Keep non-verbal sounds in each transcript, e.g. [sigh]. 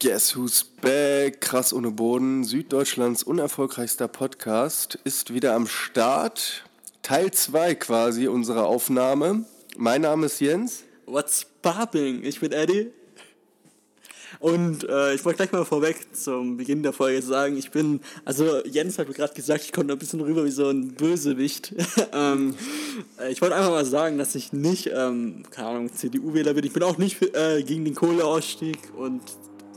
Guess Who's Back? Krass ohne Boden. Süddeutschlands unerfolgreichster Podcast ist wieder am Start. Teil 2 quasi unserer Aufnahme. Mein Name ist Jens. What's popping? Ich bin Eddie. Und äh, ich wollte gleich mal vorweg zum Beginn der Folge sagen, ich bin, also Jens hat mir gerade gesagt, ich komme ein bisschen rüber wie so ein Bösewicht. [laughs] ähm, äh, ich wollte einfach mal sagen, dass ich nicht, ähm, keine Ahnung, CDU-Wähler bin. Ich bin auch nicht äh, gegen den Kohleausstieg und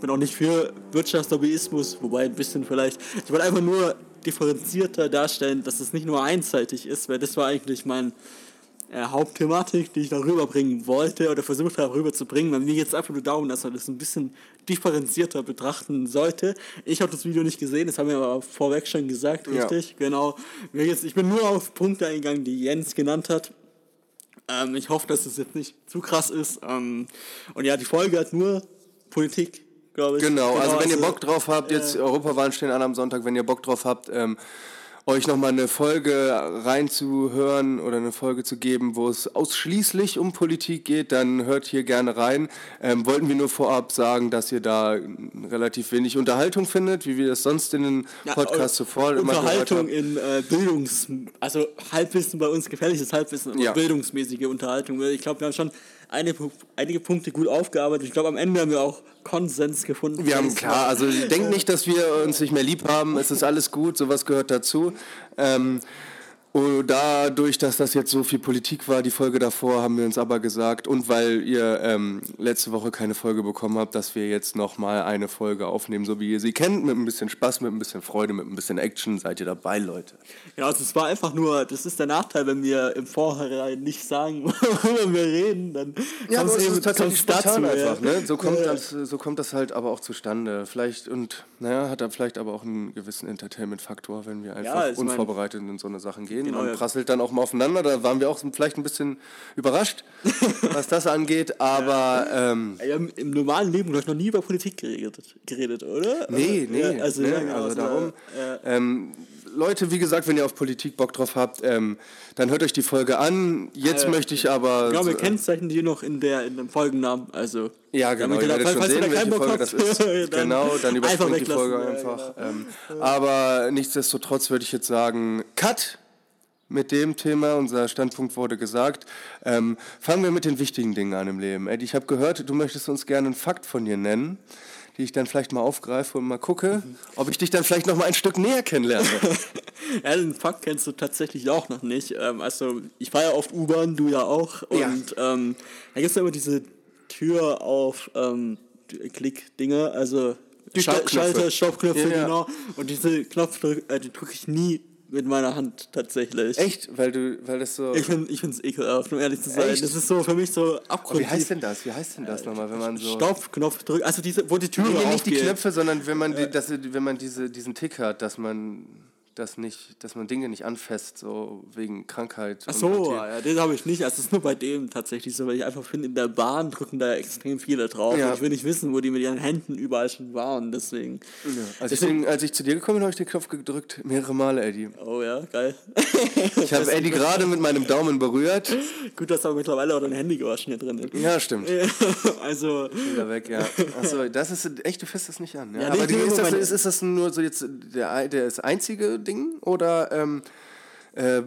bin auch nicht für Wirtschaftslobbyismus, wobei ein bisschen vielleicht. Ich wollte einfach nur differenzierter darstellen, dass es nicht nur einseitig ist, weil das war eigentlich mein äh, Hauptthematik, die ich da rüberbringen wollte oder versucht habe rüberzubringen. Bei mir geht es einfach nur darum, dass man das ein bisschen differenzierter betrachten sollte. Ich habe das Video nicht gesehen, das haben wir aber vorweg schon gesagt, richtig? Ja. Genau. Ich bin nur auf Punkte eingegangen, die Jens genannt hat. Ähm, ich hoffe, dass es jetzt nicht zu krass ist. Ähm, und ja, die Folge hat nur Politik glaube ich. Genau, also wenn ihr also, Bock drauf habt, jetzt Europawahlen stehen an am Sonntag, wenn ihr Bock drauf habt, ähm, euch nochmal eine Folge reinzuhören oder eine Folge zu geben, wo es ausschließlich um Politik geht, dann hört hier gerne rein. Ähm, wollten wir nur vorab sagen, dass ihr da relativ wenig Unterhaltung findet, wie wir das sonst in den Podcasts ja, zuvor immer Unterhaltung in äh, Bildungs... Also Halbwissen bei uns, gefährliches Halbwissen, aber ja. bildungsmäßige Unterhaltung. Ich glaube, wir haben schon eine, einige Punkte gut aufgearbeitet. Ich glaube, am Ende haben wir auch Konsens gefunden. Wir haben klar, also denkt nicht, dass wir uns nicht mehr lieb haben. Es ist alles gut, sowas gehört dazu. Ähm, und dadurch, dass das jetzt so viel Politik war, die Folge davor, haben wir uns aber gesagt, und weil ihr ähm, letzte Woche keine Folge bekommen habt, dass wir jetzt nochmal eine Folge aufnehmen, so wie ihr sie kennt, mit ein bisschen Spaß, mit ein bisschen Freude, mit ein bisschen Action. Seid ihr dabei, Leute? Ja, also es war einfach nur, das ist der Nachteil, wenn wir im Vorhinein nicht sagen, [laughs] worüber wir reden, dann ja, aber es ist tatsächlich spontan dazu, einfach, ja. ne? So kommt, das, so kommt das halt aber auch zustande. Vielleicht, und naja, hat er vielleicht aber auch einen gewissen Entertainment-Faktor, wenn wir einfach ja, unvorbereitet in so eine Sachen gehen gehen. Genau, Man prasselt dann auch mal aufeinander. Da waren wir auch vielleicht ein bisschen überrascht, [laughs] was das angeht. Aber ähm, ja, im normalen Leben habe ich noch nie über Politik geredet, geredet oder? Nee, nee. Ja, also, ne? genau, also darum. Ähm, Leute, wie gesagt, wenn ihr auf Politik Bock drauf habt, ähm, dann hört euch die Folge an. Jetzt äh, möchte ich aber. Ja, wir kennzeichnen die noch in, der, in dem Folgennamen. Also, ja, genau. Ihr werdet schon sehen, welche Folge das ist. [laughs] dann genau, dann überspringt die Folge einfach. Ja, genau. ähm, aber nichtsdestotrotz würde ich jetzt sagen, Cut! Mit dem Thema. Unser Standpunkt wurde gesagt. Ähm, fangen wir mit den wichtigen Dingen an im Leben. Eddie, ich habe gehört, du möchtest uns gerne einen Fakt von dir nennen, die ich dann vielleicht mal aufgreife und mal gucke, mhm. ob ich dich dann vielleicht noch mal ein Stück näher kennenlerne. [laughs] ja, den Fakt kennst du tatsächlich auch noch nicht. Ähm, also ich fahre ja oft U-Bahn, du ja auch. Und ja. Ähm, da gibt es ja immer diese Tür auf ähm, Klick-Dinge, also die Schalter, Stoppknöpfe, ja, genau. Und diese Knopfdrücke, äh, die drücke ich nie mit meiner Hand tatsächlich. Echt? Weil du, weil das so. Ich finde es ekelhaft, um ehrlich zu sein. Echt? Das ist so für mich so abgrundtief. Wie heißt denn das? Wie heißt denn das nochmal, wenn man so. Stoppknopf drückt, also diese, wo die Tür nee, nee, nicht die Knöpfe, sondern wenn man, die, das, wenn man diese, diesen Tick hat, dass man dass, nicht, dass man Dinge nicht anfasst, so wegen Krankheit. Ach so, ja, den habe ich nicht. Also es ist nur bei dem tatsächlich so, weil ich einfach finde, in der Bahn drücken da extrem viele drauf. Ja. Und ich will nicht wissen, wo die mit ihren Händen überall schon waren, deswegen. Ja. Also deswegen, als ich zu dir gekommen bin, habe ich den Knopf gedrückt, mehrere Male, Eddie. Oh ja, geil. [laughs] Ich habe Eddie gerade mit meinem Daumen berührt. Gut, dass aber mittlerweile auch dein Handy gewaschen hier drin ist. Ja, stimmt. [laughs] also. Wieder weg, ja. Achso, das ist echt, du fässt das nicht an. Ja? ja aber die, ist, das, ist, ist das nur so jetzt der, der das einzige Ding? Oder ähm, äh,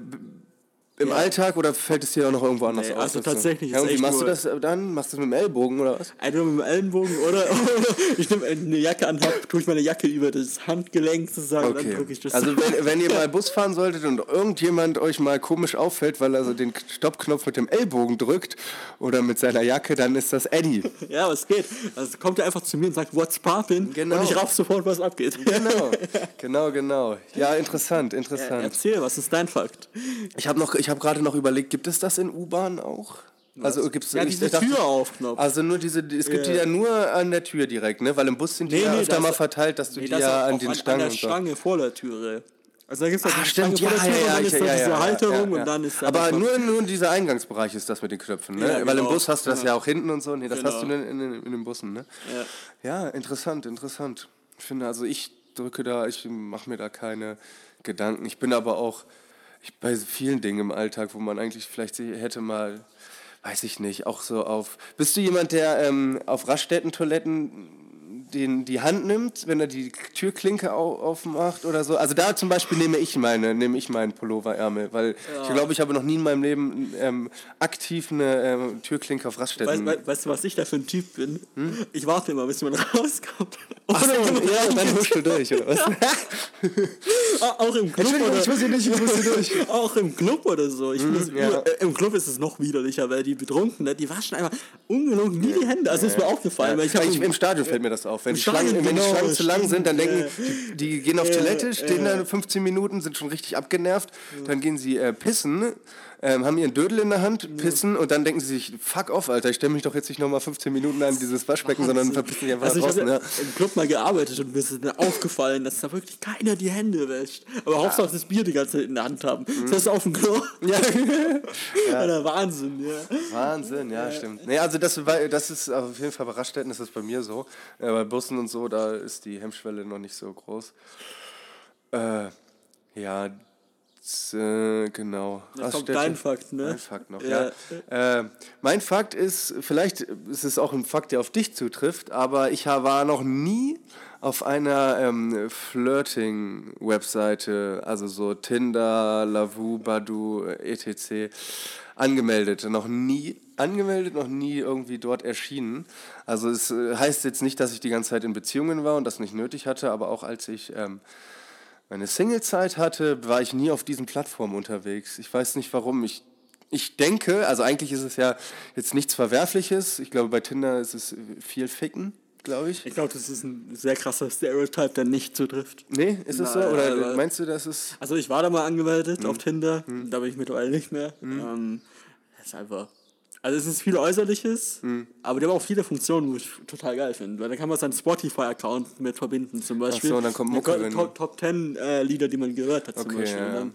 im ja. Alltag oder fällt es dir auch noch irgendwo anders nee, aus? Also tatsächlich. Ja, wie machst du das dann? Machst du das mit dem Ellbogen oder was? Entweder mit dem Ellenbogen oder [laughs] ich nehme eine Jacke an, hab, tue ich meine Jacke über das Handgelenk sozusagen okay. dann drücke ich das. Also wenn, [laughs] wenn ihr mal Bus fahren solltet und irgendjemand euch mal komisch auffällt, weil er so den Stoppknopf mit dem Ellbogen drückt oder mit seiner Jacke, dann ist das Eddie. [laughs] ja, was geht? Also kommt er einfach zu mir und sagt, what's poppin? Genau. Und ich raff sofort, was abgeht. Genau, genau, genau. Ja, interessant, interessant. Ja, erzähl, was ist dein Fakt? Ich habe noch ich habe gerade noch überlegt, gibt es das in U-Bahn auch? Also gibt's ja, diese dachte, Tür aufknopf. Also nur diese, es gibt ja. die ja nur an der Tür direkt, ne? Weil im Bus sind die nee, ja nee, öfter mal verteilt, dass du nee, die ja an den an, Stangen an der Stange vor der Türe. Also da gibt es halt ah, stimmt, ja, ja, ja, ja, ja, diese Halterung und dann ist Aber nur, nur dieser Eingangsbereich ist das mit den Knöpfen, ne? Weil genau. im Bus hast du das ja auch hinten und so. Nee, das genau. hast du in, in, in, den Bussen, ne? Ja. interessant, interessant. Ich finde, also ich drücke da, ich mache mir da keine Gedanken. Ich bin aber auch ich, bei vielen Dingen im Alltag, wo man eigentlich vielleicht hätte mal, weiß ich nicht, auch so auf. Bist du jemand, der ähm, auf Raststätten-Toiletten den, die Hand nimmt, wenn er die Türklinke aufmacht oder so. Also da zum Beispiel nehme ich meine, nehme ich meinen Pulloverärmel, weil ja. ich glaube, ich habe noch nie in meinem Leben ähm, aktiv eine ähm, Türklinke auf Raststätten. Weißt, weißt, du, was ich da für ein Typ bin? Hm? Ich warte immer, bis man rauskommt. Ach so, ja, und dann huschst du durch, oder was? [laughs] auch im Club oder ich muss hier nicht, ich muss hier durch. [laughs] Auch im Club oder so. Ich hm, muss, ja. äh, Im Club ist es noch widerlicher, weil die Betrunkenen, die waschen einfach ungelogen nie die Hände. Also ist mir aufgefallen. Weil ich ich, Im Stadion fällt mir das auf. Wenn die Schlangen, Schlangen, wenn die genau, Schlangen zu lang sind, dann denken, die, die gehen auf Toilette, stehen da 15 Minuten, sind schon richtig abgenervt, dann gehen sie äh, pissen ähm, haben ihren Dödel in der Hand, pissen und dann denken sie sich, fuck off, Alter, ich stelle mich doch jetzt nicht nochmal 15 Minuten an dieses Waschbecken, sondern verpissen sich einfach also draußen. Ich habe ja. im Club mal gearbeitet und mir ist mir aufgefallen, dass da wirklich keiner die Hände wäscht. Aber ja. Hauptsache das Bier die ganze Zeit in der Hand haben. Mhm. Das ist auf dem Klo. [laughs] Ja. [laughs] ja. ja. Wahnsinn, ja. Wahnsinn, ja, stimmt. Nee, also das, das ist auf jeden Fall bei Raststätten ist das bei mir so. Äh, bei Bussen und so, da ist die Hemmschwelle noch nicht so groß. Äh, ja, äh, genau. Das kommt dein Fakt, ne? Mein Fakt noch, ja. ja. Äh, mein Fakt ist, vielleicht ist es auch ein Fakt, der auf dich zutrifft, aber ich war noch nie auf einer ähm, Flirting-Webseite, also so Tinder, Lavu, Badu, etc., angemeldet. Noch nie angemeldet, noch nie irgendwie dort erschienen. Also es äh, heißt jetzt nicht, dass ich die ganze Zeit in Beziehungen war und das nicht nötig hatte, aber auch als ich... Ähm, meine Singlezeit hatte, war ich nie auf diesen Plattformen unterwegs. Ich weiß nicht warum. Ich, ich denke, also eigentlich ist es ja jetzt nichts Verwerfliches. Ich glaube, bei Tinder ist es viel Ficken, glaube ich. Ich glaube, das ist ein sehr krasser Stereotype, der nicht zutrifft. Nee, ist es so? Oder meinst du, dass es. Also, ich war da mal angemeldet hm. auf Tinder, hm. da bin ich mittlerweile nicht mehr. Hm. Ähm, das ist einfach also es ist viel Äußerliches, mhm. aber die haben auch viele Funktionen, wo ich total geil finde. Weil da kann man seinen Spotify-Account mit verbinden zum Beispiel. Ach so, dann kommt Mucke. Top, Top 10 äh, Lieder, die man gehört hat zum okay, Beispiel. Ja. Dann,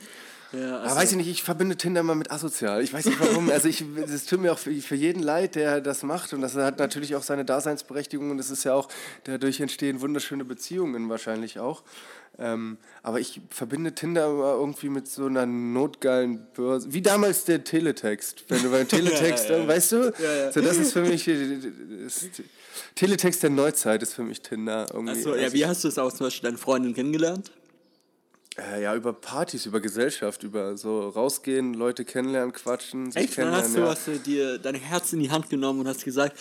ja, also aber weiß ich nicht, ich verbinde Tinder mal mit asozial. Ich weiß nicht warum. also ich, [laughs] es tut mir auch für, für, jeden leid, der das macht. Und das hat natürlich auch seine Daseinsberechtigung. Und es ist ja auch, dadurch entstehen wunderschöne Beziehungen wahrscheinlich auch. Ähm, aber ich verbinde Tinder irgendwie mit so einer notgeilen Börse. Wie damals der Teletext. Wenn du beim [laughs] Teletext, ja, ja, ja. weißt du? So, das ist für mich. Das Teletext der Neuzeit ist für mich Tinder. Irgendwie. Achso, ja, wie hast du es auch zum Beispiel deine Freundin kennengelernt? Äh, ja, über Partys, über Gesellschaft, über so rausgehen, Leute kennenlernen, quatschen. Echt? Dann hast du, ja. hast du dir dein Herz in die Hand genommen und hast gesagt,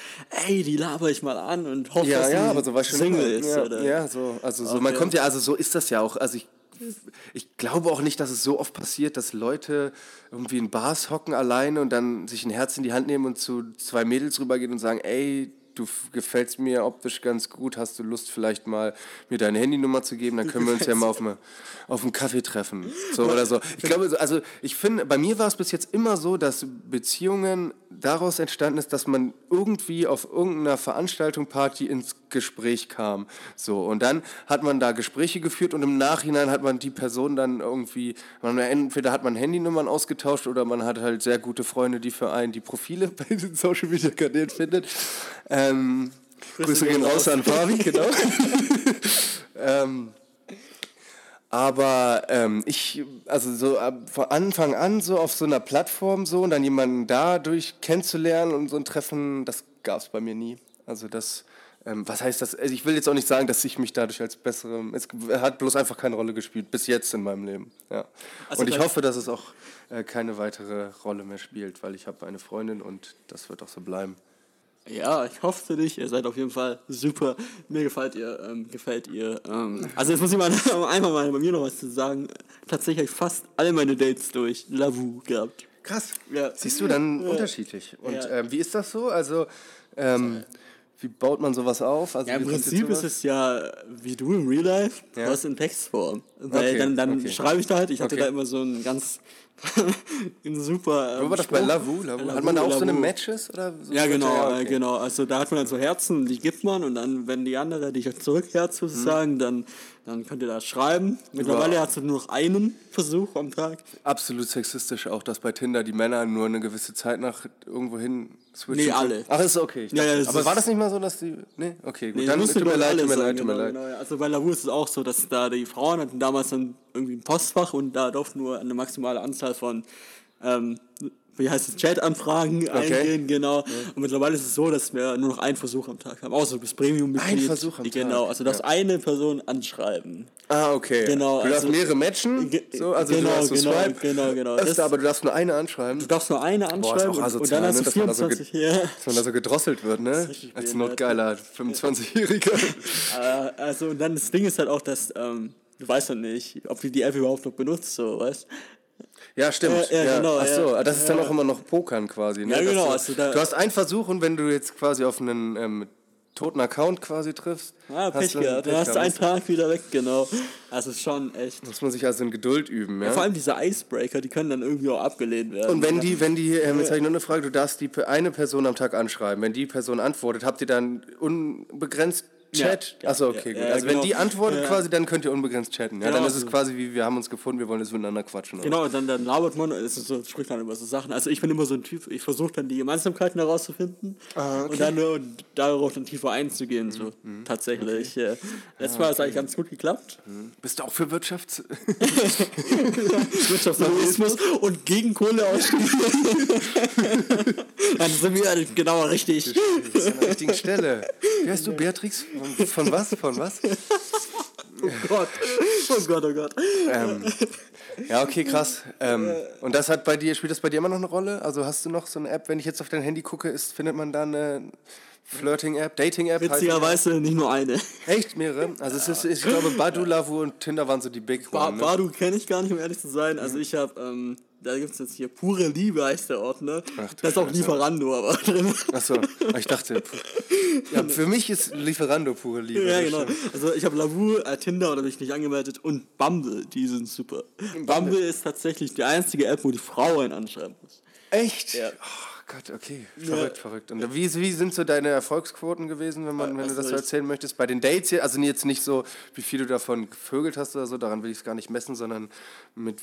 ey, die laber ich mal an und hoffe, ja, dass ja, aber so war schon Single ist. Ja, oder? ja so, also so, okay. man kommt ja, also so ist das ja auch. Also ich, ich glaube auch nicht, dass es so oft passiert, dass Leute irgendwie in Bars hocken alleine und dann sich ein Herz in die Hand nehmen und zu zwei Mädels rübergehen und sagen, ey, du gefällst mir optisch ganz gut, hast du Lust vielleicht mal mir deine Handynummer zu geben, dann können wir uns ja mal auf, eine, [laughs] auf einen Kaffee treffen. So oder so. Ich glaube, also ich finde, bei mir war es bis jetzt immer so, dass Beziehungen daraus entstanden ist, dass man irgendwie auf irgendeiner Veranstaltung, Party ins Gespräch kam. So, und dann hat man da Gespräche geführt und im Nachhinein hat man die Person dann irgendwie, man, entweder hat man Handynummern ausgetauscht oder man hat halt sehr gute Freunde, die für einen die Profile [laughs] bei den Social Media Kanälen findet. Ähm, Grüße gehen raus an Fabi, [laughs] genau. [laughs] ähm, aber ähm, ich, also so von Anfang an so auf so einer Plattform so und dann jemanden dadurch kennenzulernen und so ein Treffen, das gab es bei mir nie. Also das, ähm, was heißt das? Also ich will jetzt auch nicht sagen, dass ich mich dadurch als bessere, es hat bloß einfach keine Rolle gespielt, bis jetzt in meinem Leben. Ja. Also und ich hoffe, dass es auch äh, keine weitere Rolle mehr spielt, weil ich habe eine Freundin und das wird auch so bleiben. Ja, ich hoffe für dich. Ihr seid auf jeden Fall super. Mir gefällt ihr. Ähm, gefällt ihr. Ähm, also jetzt muss ich mal [laughs] einfach mal bei mir noch was zu sagen. Tatsächlich habe ich fast alle meine Dates durch Lavu gehabt. Krass. Ja. Siehst du dann ja. unterschiedlich. Und ja. ähm, wie ist das so? Also ähm, wie baut man sowas auf? Also ja, im Prinzip ist es ja wie du im Real Life, ja. was in Textform. Weil okay. dann, dann okay. schreibe ich da halt, ich hatte okay. da immer so ein ganz [laughs] ein super. Ähm, war das bei Lavu? Lavu? Hat man da auch Lavu. so eine Matches? Oder so ja, genau, ja, okay. genau. Also da hat man dann so Herzen, die gibt man und dann, wenn die andere dich zurückherzt sozusagen, mhm. dann dann könnt ihr das schreiben. Mittlerweile wow. hast du nur noch einen Versuch am Tag. Absolut sexistisch auch, dass bei Tinder die Männer nur eine gewisse Zeit nach irgendwo hin switchen. Nee, alle. Ach, ist okay. Ja, ja, aber war das nicht mal so, dass die. Nee, okay, gut. Nee, dann tut mir leid, tut mir leid, tut mir leid. Genau, Also bei Lavu ist es auch so, dass da die Frauen hatten damals dann irgendwie ein Postfach und da durften nur eine maximale Anzahl von ähm, wie heißt es, Chat-Anfragen okay. eingehen, genau. Ja. Und mittlerweile ist es so, dass wir nur noch einen Versuch am Tag haben, außer du bist Premium-Mitglied. Ein Versuch am Tag? Genau, also du darfst ja. eine Person anschreiben. Ah, okay. Genau, du darfst also, mehrere matchen, so, also genau, du darfst so genau, swipe, genau, genau. Das, aber du darfst nur eine anschreiben. Du darfst nur eine anschreiben Boah, und, und, dann hast ne, du 24, so ja. Dass man da so gedrosselt wird, ne? Als notgeiler 25-Jähriger. [laughs] Äh, also und dann das Ding ist halt auch, dass ähm, du weißt ja nicht, ob du die App überhaupt noch benutzt, so, weißt ja, stimmt. Ja, ja, Genau, Ach so, ja, das ist dann auch immer noch Pokern quasi. Ne? Ja, genau. Du, also da, du hast einen Versuch und wenn du jetzt quasi auf einen ähm, toten Account quasi triffst. Ah, Pech gehabt. Dann hast du einen Tag wieder weg, genau. Also schon echt. Muss man sich also in Geduld üben, ja? ja vor allem diese Icebreaker, die können dann irgendwie auch abgelehnt werden. Und wenn die, wenn die, ähm, jetzt habe ich noch eine Frage, du darfst die eine Person am Tag anschreiben. Wenn die Person antwortet, habt ihr dann unbegrenzt Chat? Ja, Achso, okay, gut. also genau. wenn die antwortet quasi, dann könnt ihr unbegrenzt chatten. Ja, genau, dann ist es quasi wie, wir haben uns gefunden, wir wollen jetzt miteinander quatschen. Genau, und dann, dann labert man, es ist so, spricht dann über so Sachen. Also ich bin immer so ein Typ, ich versuche dann die Gemeinsamkeiten herauszufinden ah, okay. und dann darauf dann tiefer einzugehen, so mhm. tatsächlich. Okay. Letztes ah, Mal hat es eigentlich ganz gut geklappt. Mhm. Bist du auch für Wirtschafts... [laughs] Wirtschaftslobbyismus und gegen Kohleausstieg? [laughs] dann sind wir genau richtig. An der richtigen Stelle. Wie heißt du, Beatrix? Von was? Von was? [laughs] Oh Gott. Oh Gott, oh Gott. Ähm, ja, okay, krass. Ähm, und das hat bei dir, spielt das bei dir immer noch eine Rolle? Also hast du noch so eine App, wenn ich jetzt auf dein Handy gucke, ist, findet man da eine Flirting-App, Dating-App? Witzigerweise nicht nur eine. Echt? Mehrere? Also es ist, ich glaube, Badu, Lavu und Tinder waren so die Big ba one, ne? Badu kenne ich gar nicht, um ehrlich zu sein. Also ich habe... Ähm, da gibt es jetzt hier pure Liebe heißt der Ort, ne? Ach, da ist auch Lieferando aber [laughs] drin. Achso, ich dachte, ja, für mich ist Lieferando pure Liebe. Ja, genau. Also ich habe Lavu, äh, Tinder oder bin ich nicht angemeldet und Bumble, die sind super. Bumble, Bumble ist tatsächlich die einzige App, wo die Frau einen anschreiben muss. Echt? Ja. Oh. Gott, okay. Verrückt, ja. verrückt. Und wie, wie sind so deine Erfolgsquoten gewesen, wenn, man, wenn du das so erzählen möchtest? Bei den Dates hier, also jetzt nicht so, wie viel du davon gevögelt hast oder so, daran will ich es gar nicht messen, sondern mit,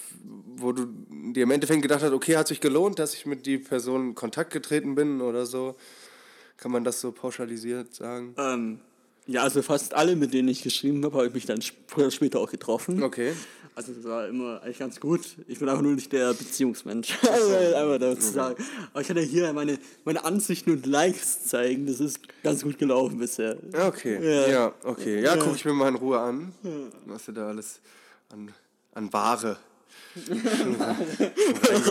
wo du dir im Endeffekt gedacht hast, okay, hat sich gelohnt, dass ich mit die Person in Kontakt getreten bin oder so. Kann man das so pauschalisiert sagen? Ähm, ja, also fast alle, mit denen ich geschrieben habe, habe ich mich dann später auch getroffen. Okay. Also das war immer eigentlich ganz gut. Ich bin einfach nur nicht der Beziehungsmensch. [laughs] also [laughs] einfach dazu sagen. Aber ich kann ja hier meine, meine Ansichten und Likes zeigen. Das ist ganz gut gelaufen bisher. Okay, ja, ja okay. Ja, ja. gucke ich mir mal in Ruhe an, was du da alles an, an Ware [laughs]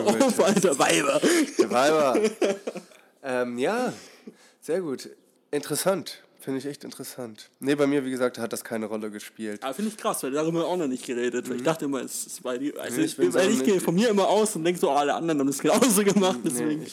Auf, alter Weiber. Weiber. Ähm, ja, sehr gut. Interessant. Finde ich echt interessant. Nee, bei mir, wie gesagt, hat das keine Rolle gespielt. Aber finde ich krass, weil darüber auch noch nicht geredet. Mhm. Ich dachte immer, es ist bei dir. Also ich, ich, ich gehe von mir immer aus und denke so, oh, alle anderen haben das genauso gemacht. Deswegen.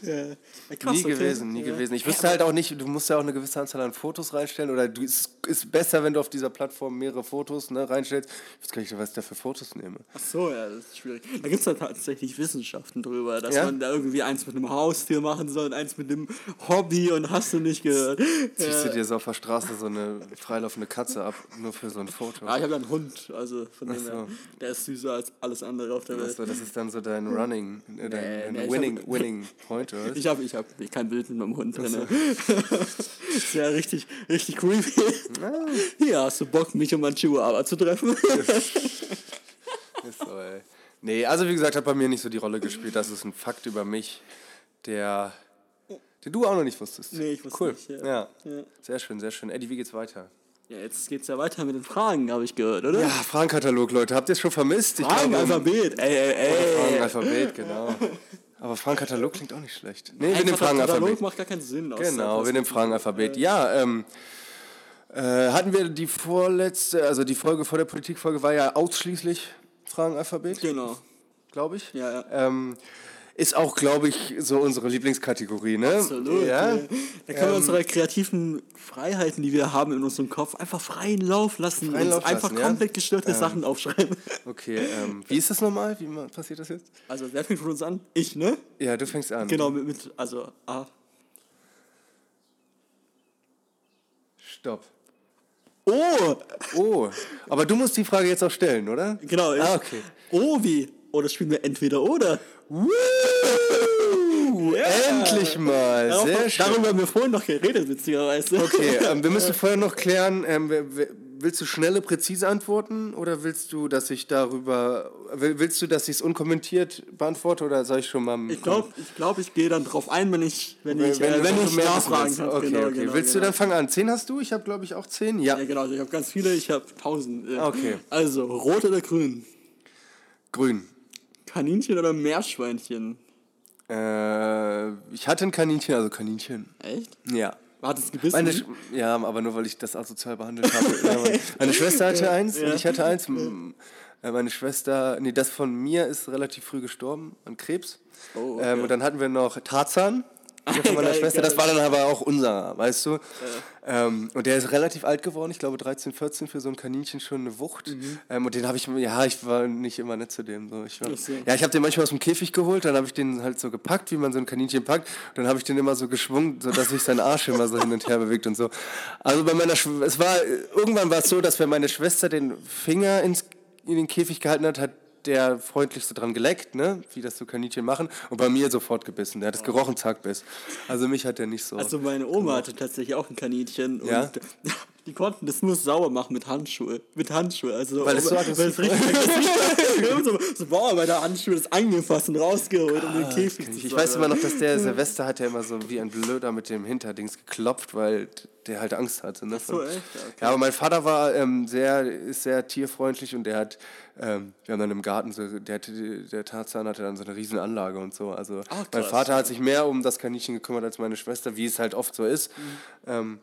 Nee, [laughs] ja. Ja, krass, nie okay. gewesen, nie ja. gewesen. Ich wüsste halt auch nicht, du musst ja auch eine gewisse Anzahl an Fotos reinstellen. Oder du, es ist besser, wenn du auf dieser Plattform mehrere Fotos ne, reinstellst. Ich weiß gar nicht, was ich da für Fotos nehme. Ach so, ja, das ist schwierig. Da gibt es halt tatsächlich Wissenschaften drüber, dass man da irgendwie eins mit einem Haustier machen soll und eins mit einem Hobby und hast du nicht gehört. Ziehst du dir so auf der Straße so eine freilaufende Katze ab, nur für so ein Foto. Ah, ich habe ja einen Hund, also von dem so. her, der ist süßer als alles andere auf der Welt. Achso, das ist dann so dein Running, äh, dein, nee, nee, Winning, hab, [laughs] Winning Point, oder? Ich habe ich hab kein Bild mit meinem Hund drin. So. das [laughs] ist ja richtig, richtig creepy. Ah. [laughs] Hier hast du Bock, mich und mein Chihuahua zu treffen. ist so, ey. Nee, also wie gesagt, hat bei mir nicht so die Rolle gespielt. Das ist ein Fakt über mich, der den du auch noch nicht wusstest. Nee, ich wusste cool. nicht. Ja. Ja. ja. Sehr schön, sehr schön. Eddie, wie geht's weiter? Ja, jetzt geht's ja weiter mit den Fragen, habe ich gehört, oder? Ja, Fragenkatalog, Leute. Habt ihr es schon vermisst? Fragenalphabet, ey, ey, ey. Fragenalphabet, genau. Aber Fragenkatalog klingt auch nicht schlecht. Nee, wir nehmen Fragenalphabet. macht gar keinen Sinn. Genau, wir nehmen Fragenalphabet. Ja, ähm, äh, hatten wir die vorletzte, also die Folge vor der Politikfolge war ja ausschließlich Fragenalphabet. Genau. Glaube ich. Ja, ja. Ähm, ist auch, glaube ich, so unsere Lieblingskategorie, ne? Absolut. Ja. Da können wir ähm, unsere kreativen Freiheiten, die wir haben in unserem Kopf, einfach freien Lauf lassen freien und Lauf einfach lassen, komplett ja? gestörte ähm, Sachen aufschreiben. [laughs] Okay, ähm, wie ist das nochmal? Wie passiert das jetzt? Also, wer fängt von uns an? Ich, ne? Ja, du fängst an. Genau, mit, mit also A. Stopp. Oh! Oh, aber du musst die Frage jetzt auch stellen, oder? Genau. Ah, okay. Oh, wie? Oder spielen wir entweder oder? Woo! Endlich mal, Darauf, sehr schön. Darüber haben wir vorhin noch geredet, beziehungsweise. Okay, ähm, wir müssen [laughs] vorher noch klären, ähm, willst du schnelle, präzise Antworten oder willst du, dass ich darüber, willst du, dass ich es unkommentiert beantworte oder soll ich schon mal... Ich glaube, ich, glaub, ich gehe dann drauf ein, wenn ich, wenn ich, wenn, äh, wenn ich nachfragen kann. Okay, genau, okay. Genau, willst genau. du dann fangen an? Zehn hast du? Ich habe, glaube ich, auch zehn. Ja. ja, genau. Ich habe ganz viele. Ich habe tausend. Okay. Also, rot oder grün? Grün. Kaninchen oder Meerschweinchen? Äh, ich hatte ein Kaninchen, also Kaninchen. Echt? Ja. Hat es gebissen? Meine, ja, aber nur weil ich das asozial behandelt habe. [laughs] meine Schwester hatte eins ja. und ich hatte eins. Äh, meine Schwester, nee, das von mir ist relativ früh gestorben an Krebs. Oh, okay. ähm, und dann hatten wir noch Tarzan von meiner geil, Schwester. Geil. Das war dann aber auch unser, weißt du. Ja. Ähm, und der ist relativ alt geworden, ich glaube 13, 14 für so ein Kaninchen schon eine Wucht. Mhm. Ähm, und den habe ich, ja, ich war nicht immer nett zu dem. So. Ich war, ja, ich habe den manchmal aus dem Käfig geholt, dann habe ich den halt so gepackt, wie man so ein Kaninchen packt. Und dann habe ich den immer so geschwungen, sodass sich sein Arsch immer so hin und her bewegt und so. Also bei meiner, Sch es war, irgendwann war es so, dass wenn meine Schwester den Finger ins, in den Käfig gehalten hat, hat der freundlichste dran geleckt, ne? wie das so Kaninchen machen, und bei mir sofort gebissen. Der hat es gerochen, zack, biss. Also mich hat er nicht so. Also meine Oma gemacht. hatte tatsächlich auch ein Kaninchen ja? und die konnten das nur sauber machen mit Handschuhe. Mit Handschuhe. Also, weil es so weil es richtig [laughs] so, so Bauarbeiter-Handschuhe das angefasst und rausgeholt, um den ah, Käfig zu Ich weiß immer noch, dass der [laughs] Silvester hat ja immer so wie ein Blöder mit dem Hinterdings geklopft, weil der halt Angst hatte. Ne? so, echt? Okay. Ja, aber mein Vater war ähm, sehr, ist sehr tierfreundlich und der hat, ähm, wir haben dann im Garten, so, der, der Tarzan hatte dann so eine riesen Anlage und so. Also Ach, mein Vater hat sich mehr um das Kaninchen gekümmert als meine Schwester, wie es halt oft so ist. Mhm. Ähm,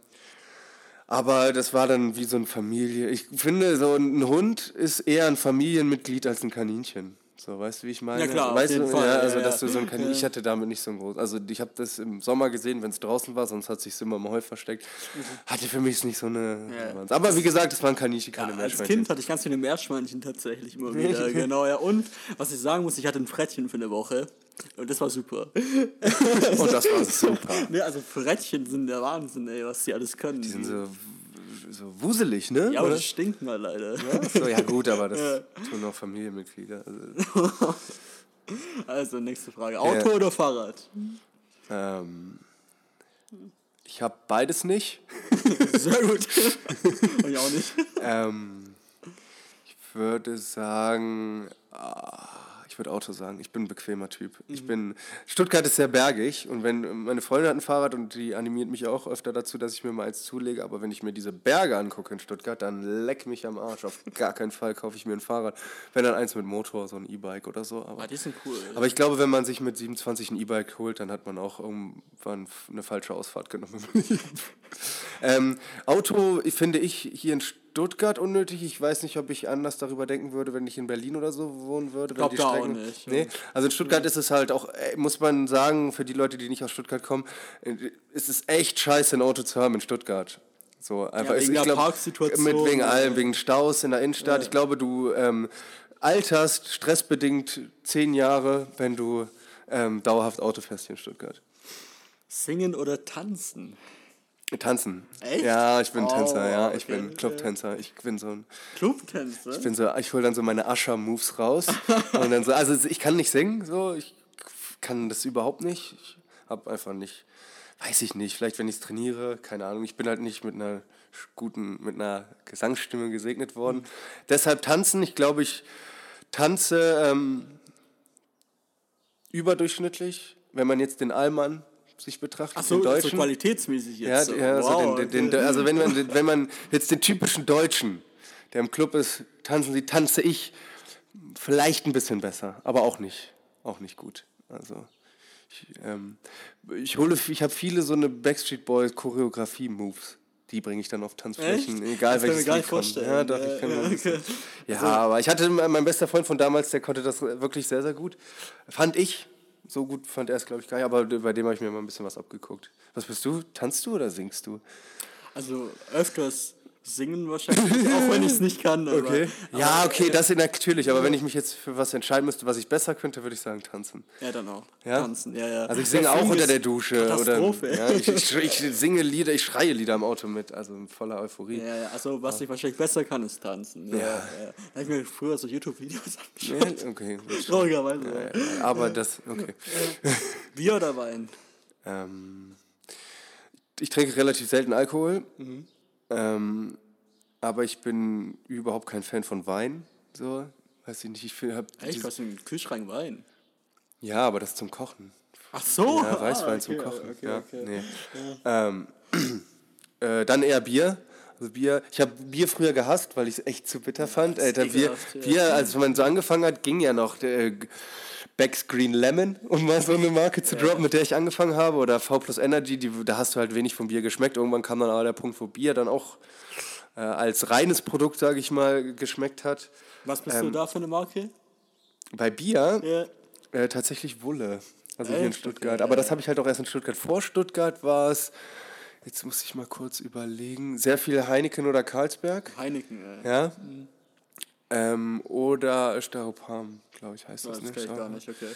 aber das war dann wie so eine Familie. Ich finde, so ein Hund ist eher ein Familienmitglied als ein Kaninchen. So, weißt du, wie ich meine? Ja, klar, weißt du, Fall. Ja, also, dass du so ein Kaninchen, ich hatte damit nicht so ein großes, also ich habe das im Sommer gesehen, wenn es draußen war, sonst hat sich immer im Heu versteckt. Mhm. Hatte für mich nicht so eine, ja. aber wie gesagt, es waren Kaninchen, keine ja, Meerschweinchen. Als Kind hatte ich ganz viele Meerschweinchen tatsächlich immer [laughs] wieder, genau, ja. Und, was ich sagen muss, ich hatte ein Frettchen für eine Woche. Und das war super. [laughs] Und das war super. [laughs] nee, also Frettchen sind der Wahnsinn, ey, was die alles können. Die sind so so wuselig, ne? Ja, aber Oder? die stinken mal leider. Ja, so, ja gut, aber das [laughs] ja. tun auch Familienmitglieder. Also. also, nächste Frage. Auto ja. oder Fahrrad? Ähm, ich habe beides nicht. Sehr gut. Und ich auch nicht. Ähm, ich würde sagen... Ah, ich würde Auto sagen. Ich bin ein bequemer Typ. Mhm. Ich bin. Stuttgart ist sehr bergig und wenn meine Freundin hat ein Fahrrad und die animiert mich auch öfter dazu, dass ich mir mal eins zulege. Aber wenn ich mir diese Berge angucke in Stuttgart, dann leck mich am Arsch. Auf gar keinen Fall kaufe ich mir ein Fahrrad. Wenn dann eins mit Motor, so ein E-Bike oder so. Aber, ah, die sind cool. Aber ich glaube, wenn man sich mit 27 ein E-Bike holt, dann hat man auch irgendwann eine falsche Ausfahrt genommen. [laughs] ähm, Auto finde ich hier in Stuttgart Stuttgart unnötig. Ich weiß nicht, ob ich anders darüber denken würde, wenn ich in Berlin oder so wohnen würde. Ich glaube da auch nicht. Nee. Also in Stuttgart ist es halt auch, äh, muss man sagen, für die Leute, die nicht aus Stuttgart kommen, äh, ist es echt scheiße, ein Auto zu haben in Stuttgart. So, einfach ja, wegen ist, der glaub, Parksituation. Mit, wegen allem, wegen Staus in der Innenstadt. Ja. Ich glaube, du ähm, alterst stressbedingt zehn Jahre, wenn du ähm, dauerhaft Auto fährst hier in Stuttgart. Singen oder tanzen? Tanzen. Echt? Ja, ich bin oh, Tänzer, ja. Ich okay. bin Clubtänzer. Ich bin so ein. Clubtänzer? Ich bin so, ich hole dann so meine Ascher-Moves raus. [laughs] und dann so, also ich kann nicht singen, so, ich kann das überhaupt nicht. Ich habe einfach nicht, weiß ich nicht, vielleicht wenn ich es trainiere, keine Ahnung. Ich bin halt nicht mit einer guten, mit einer Gesangsstimme gesegnet worden. Mhm. Deshalb tanzen, ich glaube, ich tanze ähm, überdurchschnittlich. Wenn man jetzt den Allmann sich betrachtet. Ach so, den Deutschen. so qualitätsmäßig jetzt. Ja, ja wow, also, den, den, also wenn man, [laughs] wenn man jetzt den typischen Deutschen, der im Club ist, tanzen sie, tanze ich vielleicht ein bisschen besser, aber auch nicht, auch nicht gut. Also ich, ähm, ich hole, ich habe viele so eine Backstreet Boys Choreografie Moves. Die bringe ich dann auf Tanzflächen, Echt? egal das welches Lied kommt. Ja, doch, ich kann ja, okay. ja also, aber ich hatte mein bester Freund von damals, der konnte das wirklich sehr, sehr gut. Fand ich so gut fand er es, glaube ich, gar nicht, aber bei dem habe ich mir mal ein bisschen was abgeguckt. Was bist du? Tanzt du oder singst du? Also öfters singen wahrscheinlich, auch wenn ich es nicht kann. Aber, okay. Ja, aber, okay, das natürlich. Aber wenn ich mich jetzt für was entscheiden müsste, was ich besser könnte, würde ich sagen tanzen. Ja, dann auch. Ja? Tanzen, ja, ja. Also ich singe ja, auch unter der Dusche. Katastrophe. Oder, ja, ich, ich, ich, singe Lieder, ich schreie Lieder im Auto mit, also in voller Euphorie. Ja, ja, also was ich wahrscheinlich besser kann, ist tanzen. Ja, ja. ja. Da habe ich mir früher so YouTube-Videos [laughs] angeschaut. Ja, okay. Traurigerweise. Ja, ja, aber das, okay. Bier oder Wein? Ähm, ich trinke relativ selten Alkohol. Mhm. Ähm, aber ich bin überhaupt kein Fan von Wein. So, weiß ich nicht, ich finde... Echt, hast du einen Kühlschrank Wein? Ja, aber das zum Kochen. Ach so? Ja, Weißwein ah, okay, zum Kochen. Okay, ja, okay. Nee. Ja. Ähm, [clears throat] äh, dann eher Bier. Also Bier, ich habe Bier früher gehasst, weil ich es echt zu bitter fand. Alter, Bier, Bier, als man so angefangen hat, ging ja noch äh, Becks Green Lemon, um mal so eine Marke zu droppen, mit der ich angefangen habe, oder V Plus Energy, die, da hast du halt wenig vom Bier geschmeckt. Irgendwann kam dann aber der Punkt, wo Bier dann auch äh, als reines Produkt, sage ich mal, geschmeckt hat. Was bist ähm, du da für eine Marke? Bei Bier? Ja. Äh, tatsächlich Wulle. Also hier in Stuttgart. Aber das habe ich halt auch erst in Stuttgart. Vor Stuttgart war es Jetzt muss ich mal kurz überlegen. Sehr viel Heineken oder Karlsberg. Heineken, ja. ja? Mhm. Ähm, oder Staropam, glaube ich, heißt das. Das ne? ich gar nicht, okay.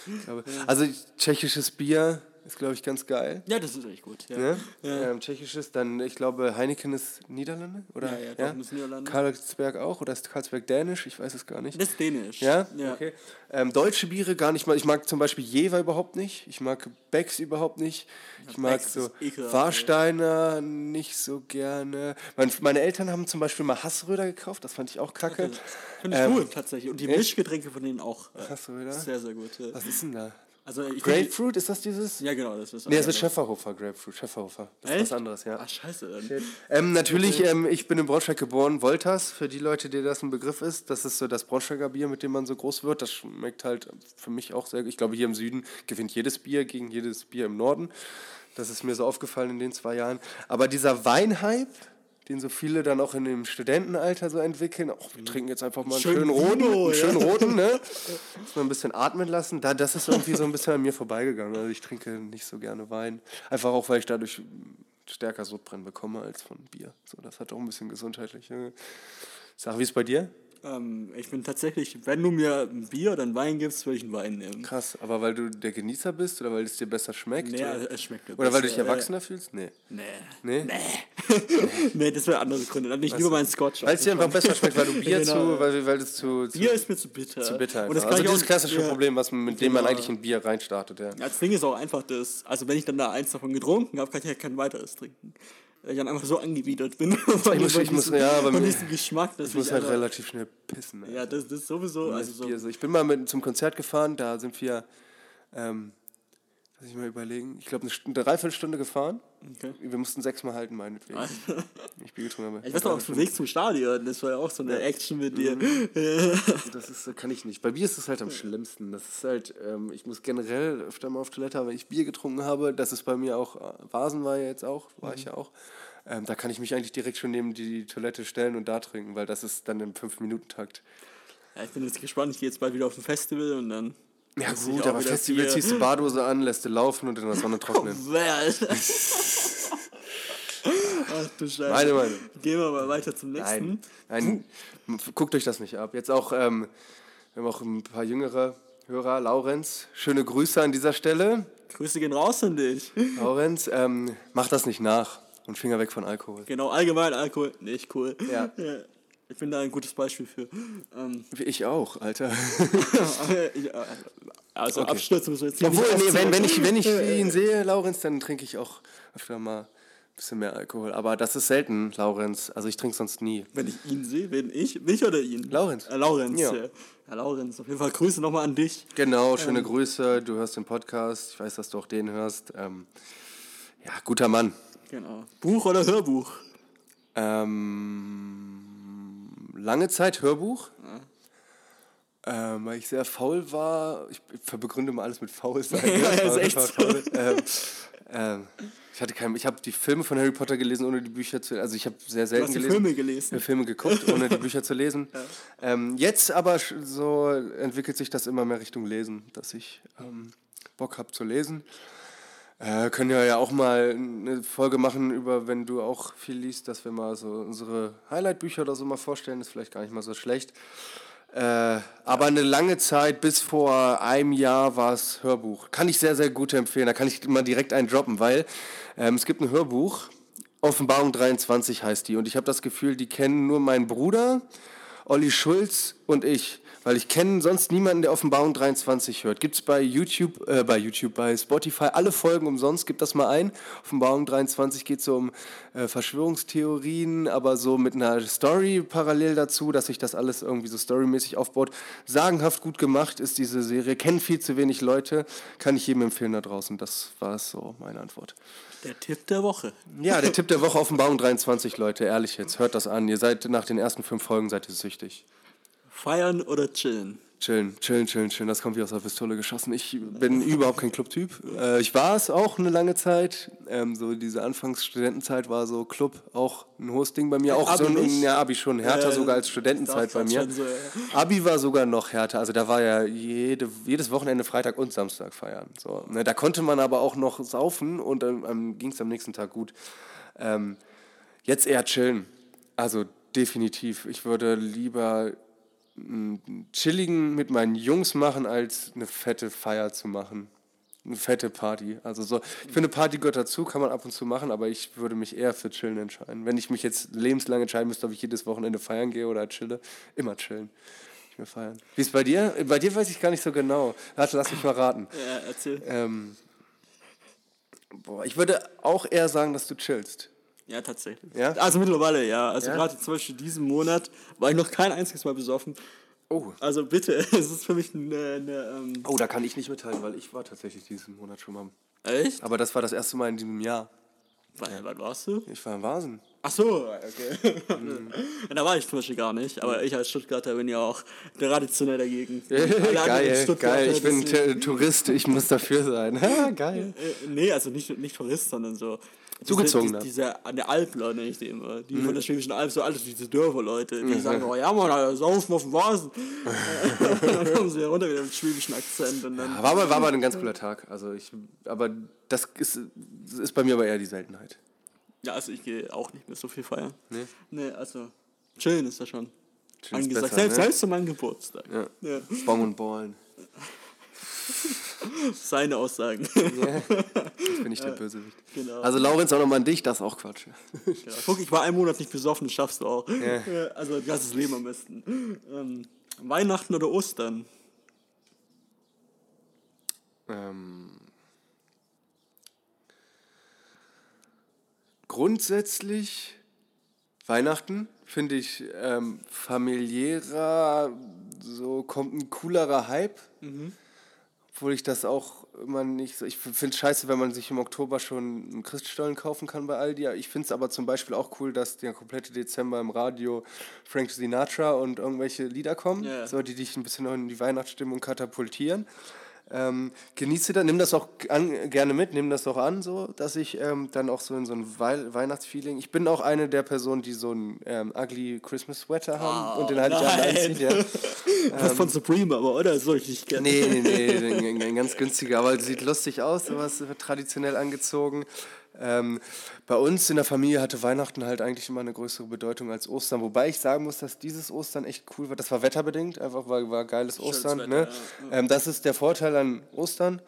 Also tschechisches Bier ist, glaube ich, ganz geil. Ja, das ist echt gut. Ja. Ne? Ja. Ähm, tschechisches, dann, ich glaube, Heineken ist Niederlande? Oder? Ja, ja, ja? Ist Niederlande. Karlsberg auch? Oder ist Karlsberg dänisch? Ich weiß es gar nicht. Das ist dänisch. Ja? ja. Okay. Ähm, deutsche Biere gar nicht mal. Ich mag zum Beispiel Jever überhaupt nicht. Ich mag Becks überhaupt nicht. Ich mag Becks so Warsteiner nicht so gerne. Mein, meine Eltern haben zum Beispiel mal Hassröder gekauft. Das fand ich auch kacke. Finde ich ähm, gut, tatsächlich. Und die Mischgetränke von denen auch. Äh, Hassröder? Sehr, sehr gut. Was ist denn da? Also Grapefruit, ist das dieses? Ja, genau, das ist. Nee, das ist Schäferhofer Grapefruit, Schäferhofer. Das Echt? ist was anderes, ja. Ach, scheiße. Ähm, natürlich, ähm, ich bin in Braunschweig geboren, Wolters, für die Leute, die das ein Begriff ist. Das ist so das Braunschweiger Bier, mit dem man so groß wird. Das schmeckt halt für mich auch sehr gut. Ich glaube, hier im Süden gewinnt jedes Bier gegen jedes Bier im Norden. Das ist mir so aufgefallen in den zwei Jahren. Aber dieser Weinhype, den so viele dann auch in dem Studentenalter so entwickeln. Auch wir trinken jetzt einfach mal einen Schön schönen roten, einen schönen roten, ne? [laughs] Muss man ein bisschen atmen lassen. Da, das ist irgendwie so ein bisschen an mir vorbeigegangen. Also ich trinke nicht so gerne Wein. Einfach auch, weil ich dadurch stärker Sodbrennen bekomme als von Bier. So, das hat auch ein bisschen gesundheitliche. Sag, wie ist es bei dir? Ähm, ich bin tatsächlich, wenn du mir ein Bier oder ein Wein gibst, würde ich einen Wein nehmen. Krass, aber weil du der Genießer bist oder weil es dir besser schmeckt? Nee, oder? es schmeckt mir Oder besser, weil du dich erwachsener äh, fühlst? Nee. Nee. Nee? Nee. [laughs] nee, das wäre andere Gründe. Dann nicht nur mein Scotch. Weil es dir einfach besser schmeckt, weil du Bier genau. zu, weil, weil es zu, zu, Bier ist mir zu bitter. Zu bitter. Und das also dieses klassische ja. Problem, was, mit dem man genau. eigentlich ein Bier reinstartet. Ja. Das Ding ist auch einfach das, also wenn ich dann da eins davon getrunken habe, kann ich ja kein weiteres trinken weil ich dann einfach so angewidert bin. ich muss, ich muss, ja, aber diesen Geschmack. Ich muss halt relativ schnell pissen. Alter. Ja, das, das ist sowieso. Also so. Ich bin mal mit, zum Konzert gefahren, da sind wir, ähm, lass ich mal überlegen, ich glaube eine, eine Dreiviertelstunde gefahren. Okay. Wir mussten sechsmal halten, meinetwegen. [laughs] ich bin getrunken. Aber ich weiß noch, auf dem Weg zum Stadion, das war ja auch so eine Action mit dir. Mhm. [laughs] das ist, kann ich nicht. Bei Bier ist es halt am schlimmsten. Das ist halt, ähm, ich muss generell öfter mal auf Toilette, wenn ich Bier getrunken habe, das ist bei mir auch, äh, Vasen war ja jetzt auch, war mhm. ich ja auch. Ähm, da kann ich mich eigentlich direkt schon neben die Toilette stellen und da trinken, weil das ist dann im 5-Minuten-Takt. Ja, ich bin jetzt gespannt, ich gehe jetzt bald wieder auf ein Festival und dann ja gut, aber Festival Bier. ziehst du Badose an, lässt du laufen und in der Sonne trocknen. [laughs] Oh, [laughs] Ach du Scheiße. Meine Meinung. Gehen wir mal weiter zum nächsten. Nein, nein guckt euch das nicht ab. Jetzt auch, ähm, wir haben auch ein paar jüngere Hörer. Laurenz, schöne Grüße an dieser Stelle. Grüße gehen raus an dich. Laurenz, ähm, mach das nicht nach und Finger weg von Alkohol. Genau, allgemein Alkohol, nicht cool. Ja. ja. Ich bin da ein gutes Beispiel für. Ähm, ich auch, Alter. [laughs] Also okay. abstürzen müssen wir jetzt Obwohl, nee, wenn, wenn, ich, wenn ich [laughs] ihn sehe, Laurenz, dann trinke ich auch öfter mal ein bisschen mehr Alkohol. Aber das ist selten, Laurenz. Also ich trinke sonst nie. Wenn ich ihn sehe, wenn ich, mich oder ihn? Laurenz. Äh, Laurenz, ja. ja. Ja, Laurenz, auf jeden Fall Grüße nochmal an dich. Genau, schöne ähm, Grüße. Du hörst den Podcast. Ich weiß, dass du auch den hörst. Ähm, ja, guter Mann. Genau. Buch oder Hörbuch? Ähm lange Zeit Hörbuch. Ja. Ähm, weil ich sehr faul war. Ich begründe mal alles mit faul sein. [laughs] ja, ist echt faul. ähm, ähm, ich hatte kein, ich habe die Filme von Harry Potter gelesen, ohne die Bücher zu Also ich habe sehr selten du hast die Filme gelesen. Filme geguckt, ohne die Bücher zu lesen. [laughs] Ja. Ähm, jetzt aber so entwickelt sich das immer mehr Richtung Lesen, dass ich ähm, Bock habe zu lesen. Äh, können wir ja auch mal eine Folge machen über, wenn du auch viel liest, dass wir mal so unsere Highlight-Bücher oder so mal vorstellen. Ist vielleicht gar nicht mal so schlecht. Äh, aber eine lange Zeit, bis vor einem Jahr war es Hörbuch. Kann ich sehr, sehr gut empfehlen. Da kann ich mal direkt einen droppen, weil ähm, es gibt ein Hörbuch, Offenbarung 23 heißt die. Und ich habe das Gefühl, die kennen nur mein Bruder Olli Schulz und ich. Weil ich kenne sonst niemanden, der Offenbarung 23 hört. Gibt es bei YouTube, äh, bei YouTube, bei Spotify alle Folgen umsonst, gibt das mal ein. Offenbarung 23 geht so um äh, Verschwörungstheorien, aber so mit einer Story parallel dazu, dass sich das alles irgendwie so storymäßig aufbaut. Sagenhaft gut gemacht ist diese Serie, kennen viel zu wenig Leute, kann ich jedem empfehlen da draußen. Das war so meine Antwort. Der Tipp der Woche. Ja, der Tipp der Woche Offenbarung 23, Leute, ehrlich jetzt, hört das an. Ihr seid nach den ersten fünf Folgen seid ihr süchtig. Feiern oder chillen? Chillen, chillen, chillen, chillen. Das kommt wie aus der Pistole geschossen. Ich bin [laughs] überhaupt kein Clubtyp. Äh, ich war es auch eine lange Zeit. Ähm, so diese Anfangsstudentenzeit war so Club auch ein hohes Ding bei mir. Auch Abi so ein ja, Abi schon härter äh, sogar als Studentenzeit bei mir. So, ja. Abi war sogar noch härter. Also da war ja jede, jedes Wochenende Freitag und Samstag feiern. So, ne, da konnte man aber auch noch saufen und dann ähm, ging es am nächsten Tag gut. Ähm, jetzt eher chillen. Also definitiv. Ich würde lieber einen chilligen mit meinen Jungs machen, als eine fette Feier zu machen. Eine fette Party. Also so, ich finde, Party gehört dazu, kann man ab und zu machen, aber ich würde mich eher für Chillen entscheiden. Wenn ich mich jetzt lebenslang entscheiden müsste, ob ich jedes Wochenende feiern gehe oder chille, immer chillen. Ich mir feiern. Wie ist bei dir? Bei dir weiß ich gar nicht so genau. Warte, lass mich mal raten. Ja, erzähl. Ähm, boah, ich würde auch eher sagen, dass du chillst. Ja, tatsächlich. Ja? Also mittlerweile, ja. Also ja? gerade zum Beispiel diesen Monat war ich noch kein einziges Mal besoffen. Oh. Also bitte, [laughs] es ist für mich eine... eine ähm oh, da kann ich nicht mitteilen, weil ich war tatsächlich diesen Monat schon mal. Echt? Aber das war das erste Mal in diesem Jahr. Wann, wann warst du? Ich war in Vasen. Ach so, okay. Mhm. [laughs] da war ich zum Beispiel gar nicht, aber ich als Stuttgarter bin ja auch traditionell dagegen. [laughs] geil, geil. Ich bin Tourist, ich muss dafür sein. geil. Äh, nee, also nicht, nicht Tourist, sondern so zugezogen diese, diese, an der Alp, nenne ich die immer. Die mhm. von der Schwäbischen Alp, so alles diese Dörfer-Leute, die mhm. sagen, oh ja, man, da saufen auf dem Vasen. [laughs] dann kommen sie ja runter mit dem schwäbischen Akzent. Und dann ja, war, mal, war mal ein ganz cooler Tag. Also ich, aber das ist, ist bei mir aber eher die Seltenheit. Ja, also ich gehe auch nicht mehr so viel feiern. Nee? Nee, also chillen ist ja schon Chillen angesagt. Besser, selbst, ne? selbst zu meinem Geburtstag. Ja. ja. Baum und Ballen. [laughs] Seine Aussagen. Yeah. Jetzt bin ich der [laughs] Bösewicht. Genau. Also Laurenz, auch nochmal an dich, das ist auch Quatsch. Ja, guck, ich war einen Monat nicht besoffen, das schaffst du auch. Yeah. Also das ist Leben am besten. Ähm, Weihnachten oder Ostern? Ähm, grundsätzlich Weihnachten finde ich ähm, familiärer, so kommt ein coolerer Hype. Mhm obwohl ich das auch immer nicht so. Ich finde es scheiße, wenn man sich im Oktober schon einen Christstollen kaufen kann bei Aldi. Ich finde es aber zum Beispiel auch cool, dass der komplette Dezember im Radio Frank Sinatra und irgendwelche Lieder kommen, yeah. so, die dich ein bisschen in die Weihnachtsstimmung katapultieren. Ähm, genieße das, nimm das auch an, gerne mit, nimm das auch an, so, dass ich ähm, dann auch so in so ein Wei Weihnachtsfeeling. Ich bin auch eine der Personen, die so einen ähm, ugly Christmas Sweater haben oh, und den halt anziehen. Ja. [laughs] ähm, von Supreme, aber oder? soll ich nicht gerne. Nee, nee, nee, ein ganz günstiger, aber sieht lustig aus, sowas traditionell angezogen. Ähm, bei uns in der Familie hatte Weihnachten halt eigentlich immer eine größere Bedeutung als Ostern. Wobei ich sagen muss, dass dieses Ostern echt cool war. Das war wetterbedingt, einfach war, war geiles Ostern. Wetter, ne? ja. ähm, das ist der Vorteil an Ostern.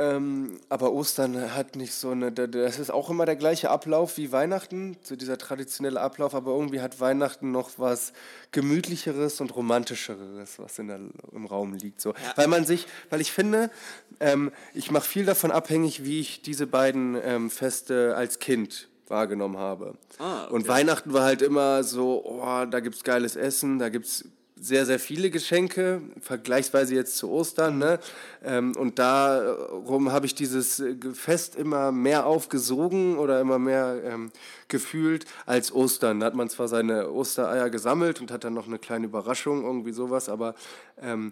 Ähm, aber Ostern hat nicht so eine, das ist auch immer der gleiche Ablauf wie Weihnachten, so dieser traditionelle Ablauf, aber irgendwie hat Weihnachten noch was gemütlicheres und romantischeres, was in der, im Raum liegt. So. Ja. Weil man sich, weil ich finde, ähm, ich mache viel davon abhängig, wie ich diese beiden ähm, Feste als Kind wahrgenommen habe. Ah, okay. Und Weihnachten war halt immer so, oh, da gibt es geiles Essen, da gibt es sehr, sehr viele Geschenke, vergleichsweise jetzt zu Ostern. Ne? Ähm, und darum habe ich dieses Fest immer mehr aufgesogen oder immer mehr ähm, gefühlt als Ostern. Da hat man zwar seine Ostereier gesammelt und hat dann noch eine kleine Überraschung, irgendwie sowas, aber ähm,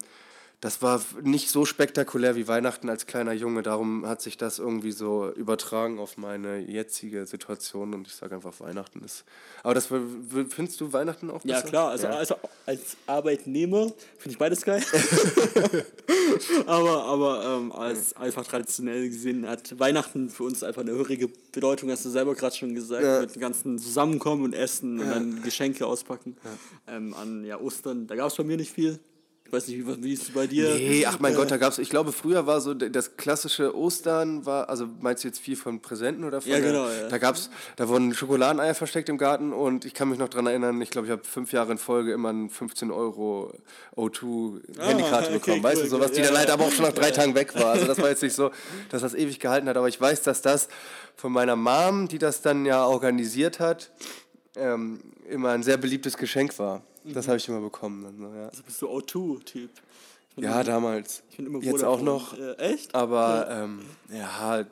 das war nicht so spektakulär wie Weihnachten als kleiner Junge. Darum hat sich das irgendwie so übertragen auf meine jetzige Situation und ich sage einfach, Weihnachten ist. Aber das findest du Weihnachten auch besser? Ja, klar. Also, ja. also als Arbeitnehmer finde ich beides geil. [laughs] [laughs] aber aber ähm, als einfach traditionell gesehen hat Weihnachten für uns einfach eine höhere Bedeutung, hast du selber gerade schon gesagt, ja. mit dem ganzen Zusammenkommen und Essen ja. und dann Geschenke auspacken. Ähm, an ja, Ostern, da gab es bei mir nicht viel Ich weiß nicht, wie, wie ist es bei dir? Nee, ach mein Gott, da gab es, ich glaube, früher war so das klassische Ostern, war, also meinst du jetzt viel von Präsenten oder von? Ja, genau. Ja. Da gab's, da wurden Schokoladeneier versteckt im Garten und ich kann mich noch daran erinnern, ich glaube, ich habe fünf Jahre in Folge immer einen 15 Euro O2 Handykarte ah, [laughs] okay, bekommen. Weißt cool, du, sowas, die ja. dann halt aber auch schon nach drei Tagen weg war. Also das war jetzt nicht so, [laughs] dass das ewig gehalten hat, aber ich weiß, dass das von meiner Mom, die das dann ja organisiert hat, ähm, immer ein sehr beliebtes Geschenk war. Das habe ich immer bekommen. Dann, so, ja. Also bist du O2-Typ? Ja, immer, damals. Jetzt auch noch. Äh, echt? Aber ja. Ähm, ja,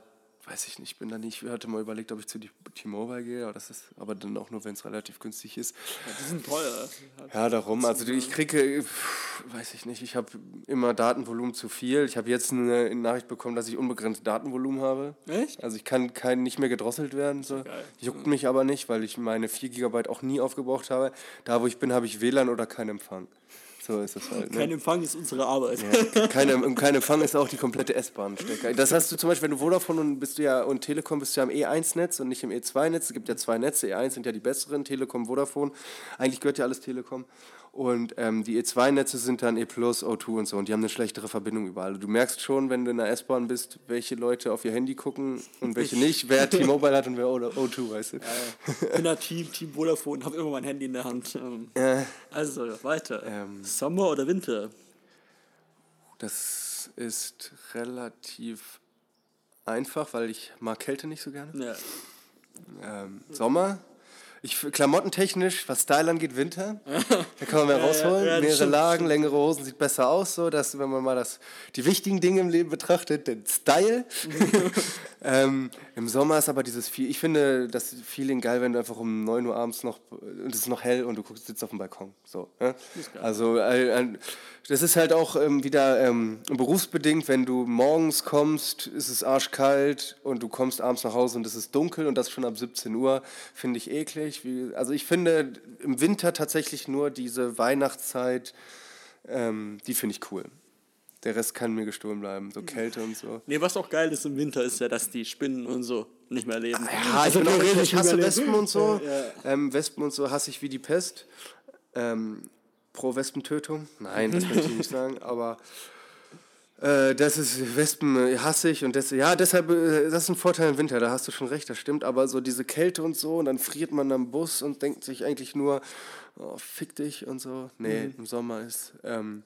weiß ich nicht, ich bin da nicht, ich hatte mal überlegt, ob ich zu T-Mobile gehe, aber das ist aber dann auch nur, wenn es relativ günstig ist. Ja, die sind teuer. Ja, darum, also ich kriege, weiß ich nicht, ich habe immer Datenvolumen zu viel. Ich habe jetzt eine Nachricht bekommen, dass ich unbegrenzt Datenvolumen habe. Echt? Also ich kann kein, nicht mehr gedrosselt werden. So. Juckt mich aber nicht, weil ich meine 4 GB auch nie aufgebraucht habe. Da, wo ich bin, habe ich WLAN oder keinen Empfang. So ist es halt. Ne? Kein Empfang ist unsere Arbeit. Ja, kein, kein Empfang ist auch die komplette S-Bahn-Stecker. Das hast du zum Beispiel, wenn du Vodafone und bist du ja und Telekom bist du ja im E1-Netz und nicht im E2-Netz. Es gibt ja zwei Netze. E1 sind ja die besseren, Telekom, Vodafone. Eigentlich gehört ja alles Telekom. Und ähm, die E2-Netze sind dann E Plus, O2 und so. Und die haben eine schlechtere Verbindung überall. Du merkst schon, wenn du in der S-Bahn bist, welche Leute auf ihr Handy gucken und welche nicht. Wer [laughs] T-Mobile hat und wer O2, weißt du. Ich bin da Team, Team Vodafone, habe immer mein Handy in der Hand. Ähm, ja. Also, weiter. Ähm, Sommer oder Winter? Das ist relativ einfach, weil ich mag Kälte nicht so gerne. Ja. Ähm, Sommer ich, klamottentechnisch, was Style angeht, Winter. [laughs] Da kann man mehr rausholen. Ja, Mehrere Lagen, längere Hosen sieht besser aus, so dass, wenn man mal das, die wichtigen Dinge im Leben betrachtet, den Style. [laughs] ähm, Im Sommer ist aber dieses viel, ich finde das Feeling geil, wenn du einfach um 9 Uhr abends noch, und es ist noch hell und du guckst, sitzt auf dem Balkon. So, ne? Also, äh, das ist halt auch ähm, wieder ähm, berufsbedingt, wenn du morgens kommst, ist es arschkalt und du kommst abends nach Hause und es ist dunkel und das schon ab 17 Uhr, finde ich eklig. Wie, also ich finde im Winter tatsächlich nur diese Weihnachtszeit, ähm, die finde ich cool. Der Rest kann mir gestohlen bleiben, so Kälte und so. Nee, was auch geil ist im Winter, ist ja, dass die Spinnen und so nicht mehr leben. Ja, also ich, auch, ich hasse Wespen und so. [laughs] Ja. Ähm, Wespen und so hasse ich wie die Pest. Ähm, pro Wespentötung. Nein, das möchte ich nicht [laughs] sagen, aber äh, das ist Wespen äh, hasse ich und das, ja, deshalb, äh, das ist ein Vorteil im Winter, da hast du schon recht, das stimmt, aber so diese Kälte und so und dann friert man am Bus und denkt sich eigentlich nur, oh, fick dich und so. Nee, mhm. im Sommer ist, ähm,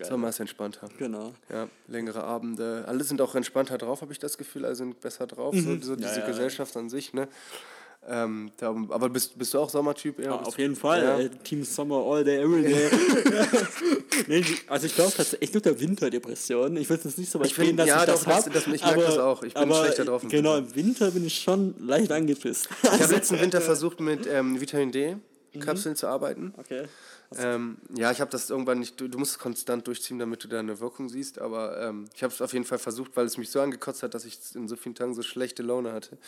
Sommer ist entspannter. Genau. Ja, längere Abende. Alle sind auch entspannter drauf, habe ich das Gefühl, alle sind besser drauf, mhm. so, so diese ja, Gesellschaft an sich, ne? Ähm, da, aber bist, bist du auch Sommertyp? Ja, auf jeden Fall. Ja. Äh, Team Summer all day, every day. [laughs] nee, also ich glaube tatsächlich nur der Winterdepression. Ich will es nicht so weit gehen, dass ja, ich das habe. Ich merke das auch. Ich bin schlechter drauf. Genau, im Winter bin ich schon leicht angepisst. Ich habe [laughs] letzten Winter versucht, mit ähm, Vitamin D-Kapseln mhm. zu arbeiten. Okay. Ähm, ja, ich habe das irgendwann nicht, du, du, musst es konstant durchziehen, damit du da eine Wirkung siehst, aber ähm, ich habe es auf jeden Fall versucht, weil es mich so angekotzt hat, dass ich in so vielen Tagen so schlechte Laune hatte.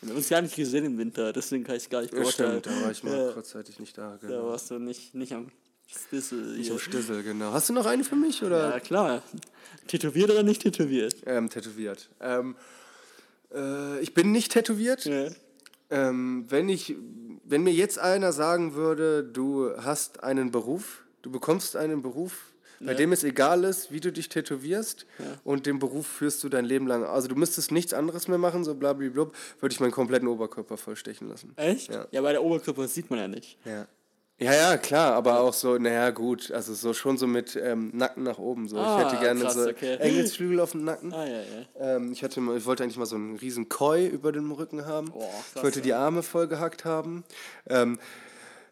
Wir haben uns ja nicht gesehen im Winter, deswegen kann ich es gar nicht beurteilen. Stimmt, da war ich mal ja. kurzzeitig nicht da. Genau. Da warst du nicht, nicht am Stissel. Nicht am Stissel, genau. Hast du noch eine für mich? Oder? Ja, klar. Tätowiert oder nicht tätowiert? Ähm, tätowiert. Ähm, äh, ich bin nicht tätowiert. Ja. Ähm, wenn, ich, wenn mir jetzt einer sagen würde, du hast einen Beruf, du bekommst einen Beruf, bei ja. dem es egal ist, wie du dich tätowierst ja. und den Beruf führst du dein Leben lang. Also du müsstest nichts anderes mehr machen, so blablabla, würde ich meinen kompletten Oberkörper vollstechen lassen. Echt? Ja, ja weil der Oberkörper sieht man ja nicht. Ja. Ja, ja, klar, aber auch so, naja, gut, also so schon so mit ähm, Nacken nach oben. So. Ah, ich hätte gerne krass, so okay. Engelsflügel auf dem Nacken. Ah, ja, ja. Ähm, ich, hatte, ich wollte eigentlich mal so einen riesen Koi über dem Rücken haben. Oh, krass, ich wollte die Arme voll gehackt haben. Ähm,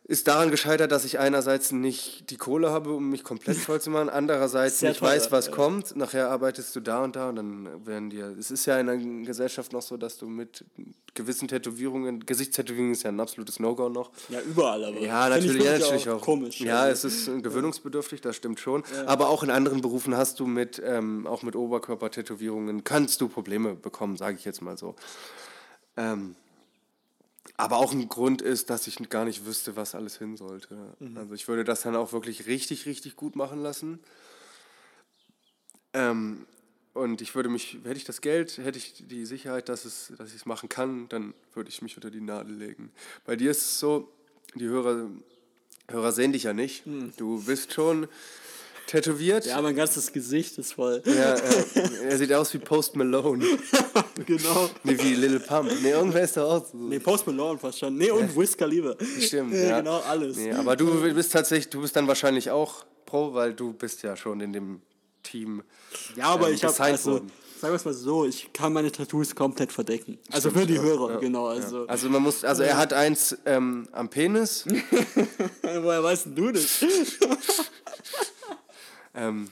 ist daran gescheitert, dass ich einerseits nicht die Kohle habe, um mich komplett voll zu machen, andererseits Sehr nicht teuer, weiß, was ja. kommt. Nachher arbeitest du da und da und dann werden dir. Es ist ja in der Gesellschaft noch so, dass du mit gewissen Tätowierungen, Gesichtstätowierungen ist ja ein absolutes No-Go noch. Ja, überall, aber. Ja, natürlich, ja, natürlich auch. Komisch. Ja, also. es ist gewöhnungsbedürftig, das stimmt schon. Ja. Aber auch in anderen Berufen hast du mit, ähm, auch mit Oberkörpertätowierungen, kannst du Probleme bekommen, sage ich jetzt mal so. Ähm, aber auch ein Grund ist, dass ich gar nicht wüsste, was alles hin sollte. Mhm. Also ich würde das dann auch wirklich richtig, richtig gut machen lassen. Ähm, und ich würde mich, hätte ich das Geld, hätte ich die Sicherheit, dass, es, dass ich es machen kann, dann würde ich mich unter die Nadel legen. Bei dir ist es so, die Hörer, Hörer sehen dich ja nicht. Mhm. Du bist schon tätowiert. Ja, mein ganzes Gesicht ist voll. Ja, äh, er sieht aus wie Post Malone. [laughs] genau. Nee, wie Little Pump. Nee, irgendwer ist da auch so. Nee, Post Malone fast schon. Nee, und Wiz Khalifa. Stimmt, [laughs] ja. ja. Genau, alles. Nee, aber du bist tatsächlich, du bist dann wahrscheinlich auch Pro, weil du bist ja schon in dem Team Ja, aber ähm, ich habe also, worden. sagen wir es mal so, ich kann meine Tattoos komplett verdecken. Also für die Hörer, genau. Also, Also man muss, also er hat eins ähm, am Penis. [laughs] woher weißt du das? Ähm,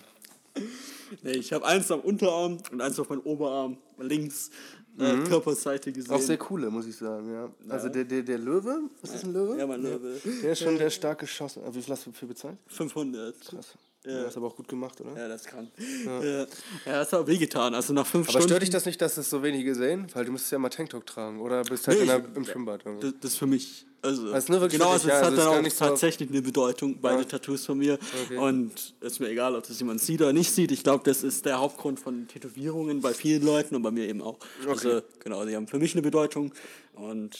nee, ich habe eins am Unterarm und eins auf meinem Oberarm, links, äh, Körperseite gesehen. auch sehr coole, muss ich sagen, ja. Also der, der, der Löwe, ist das ein Löwe? Ja, mein Löwe. Der ist schon der stark geschossen. Wie viel hast du für bezahlt? 500. Krass. Ja. Das ist aber auch gut gemacht, oder? Ja, das kann. Ja, ja das hat auch wehgetan. Also nach fünf Aber Stunden. stört dich das nicht, dass es so wenige sehen? Weil du müsstest ja mal Tanktop tragen oder bist halt Nee, in der, im Schwimmbad. irgendwo. Das, das ist für mich. Also, Das ist nur wirklich genau, also ja, es also hat ist dann auch nicht so- tatsächlich eine Bedeutung, beide Tattoos von mir. Okay. Und es ist mir egal, ob das jemand sieht oder nicht sieht. Ich glaube, das ist der Hauptgrund von Tätowierungen bei vielen Leuten und bei mir eben auch. Also, genau, die haben für mich eine Bedeutung. Und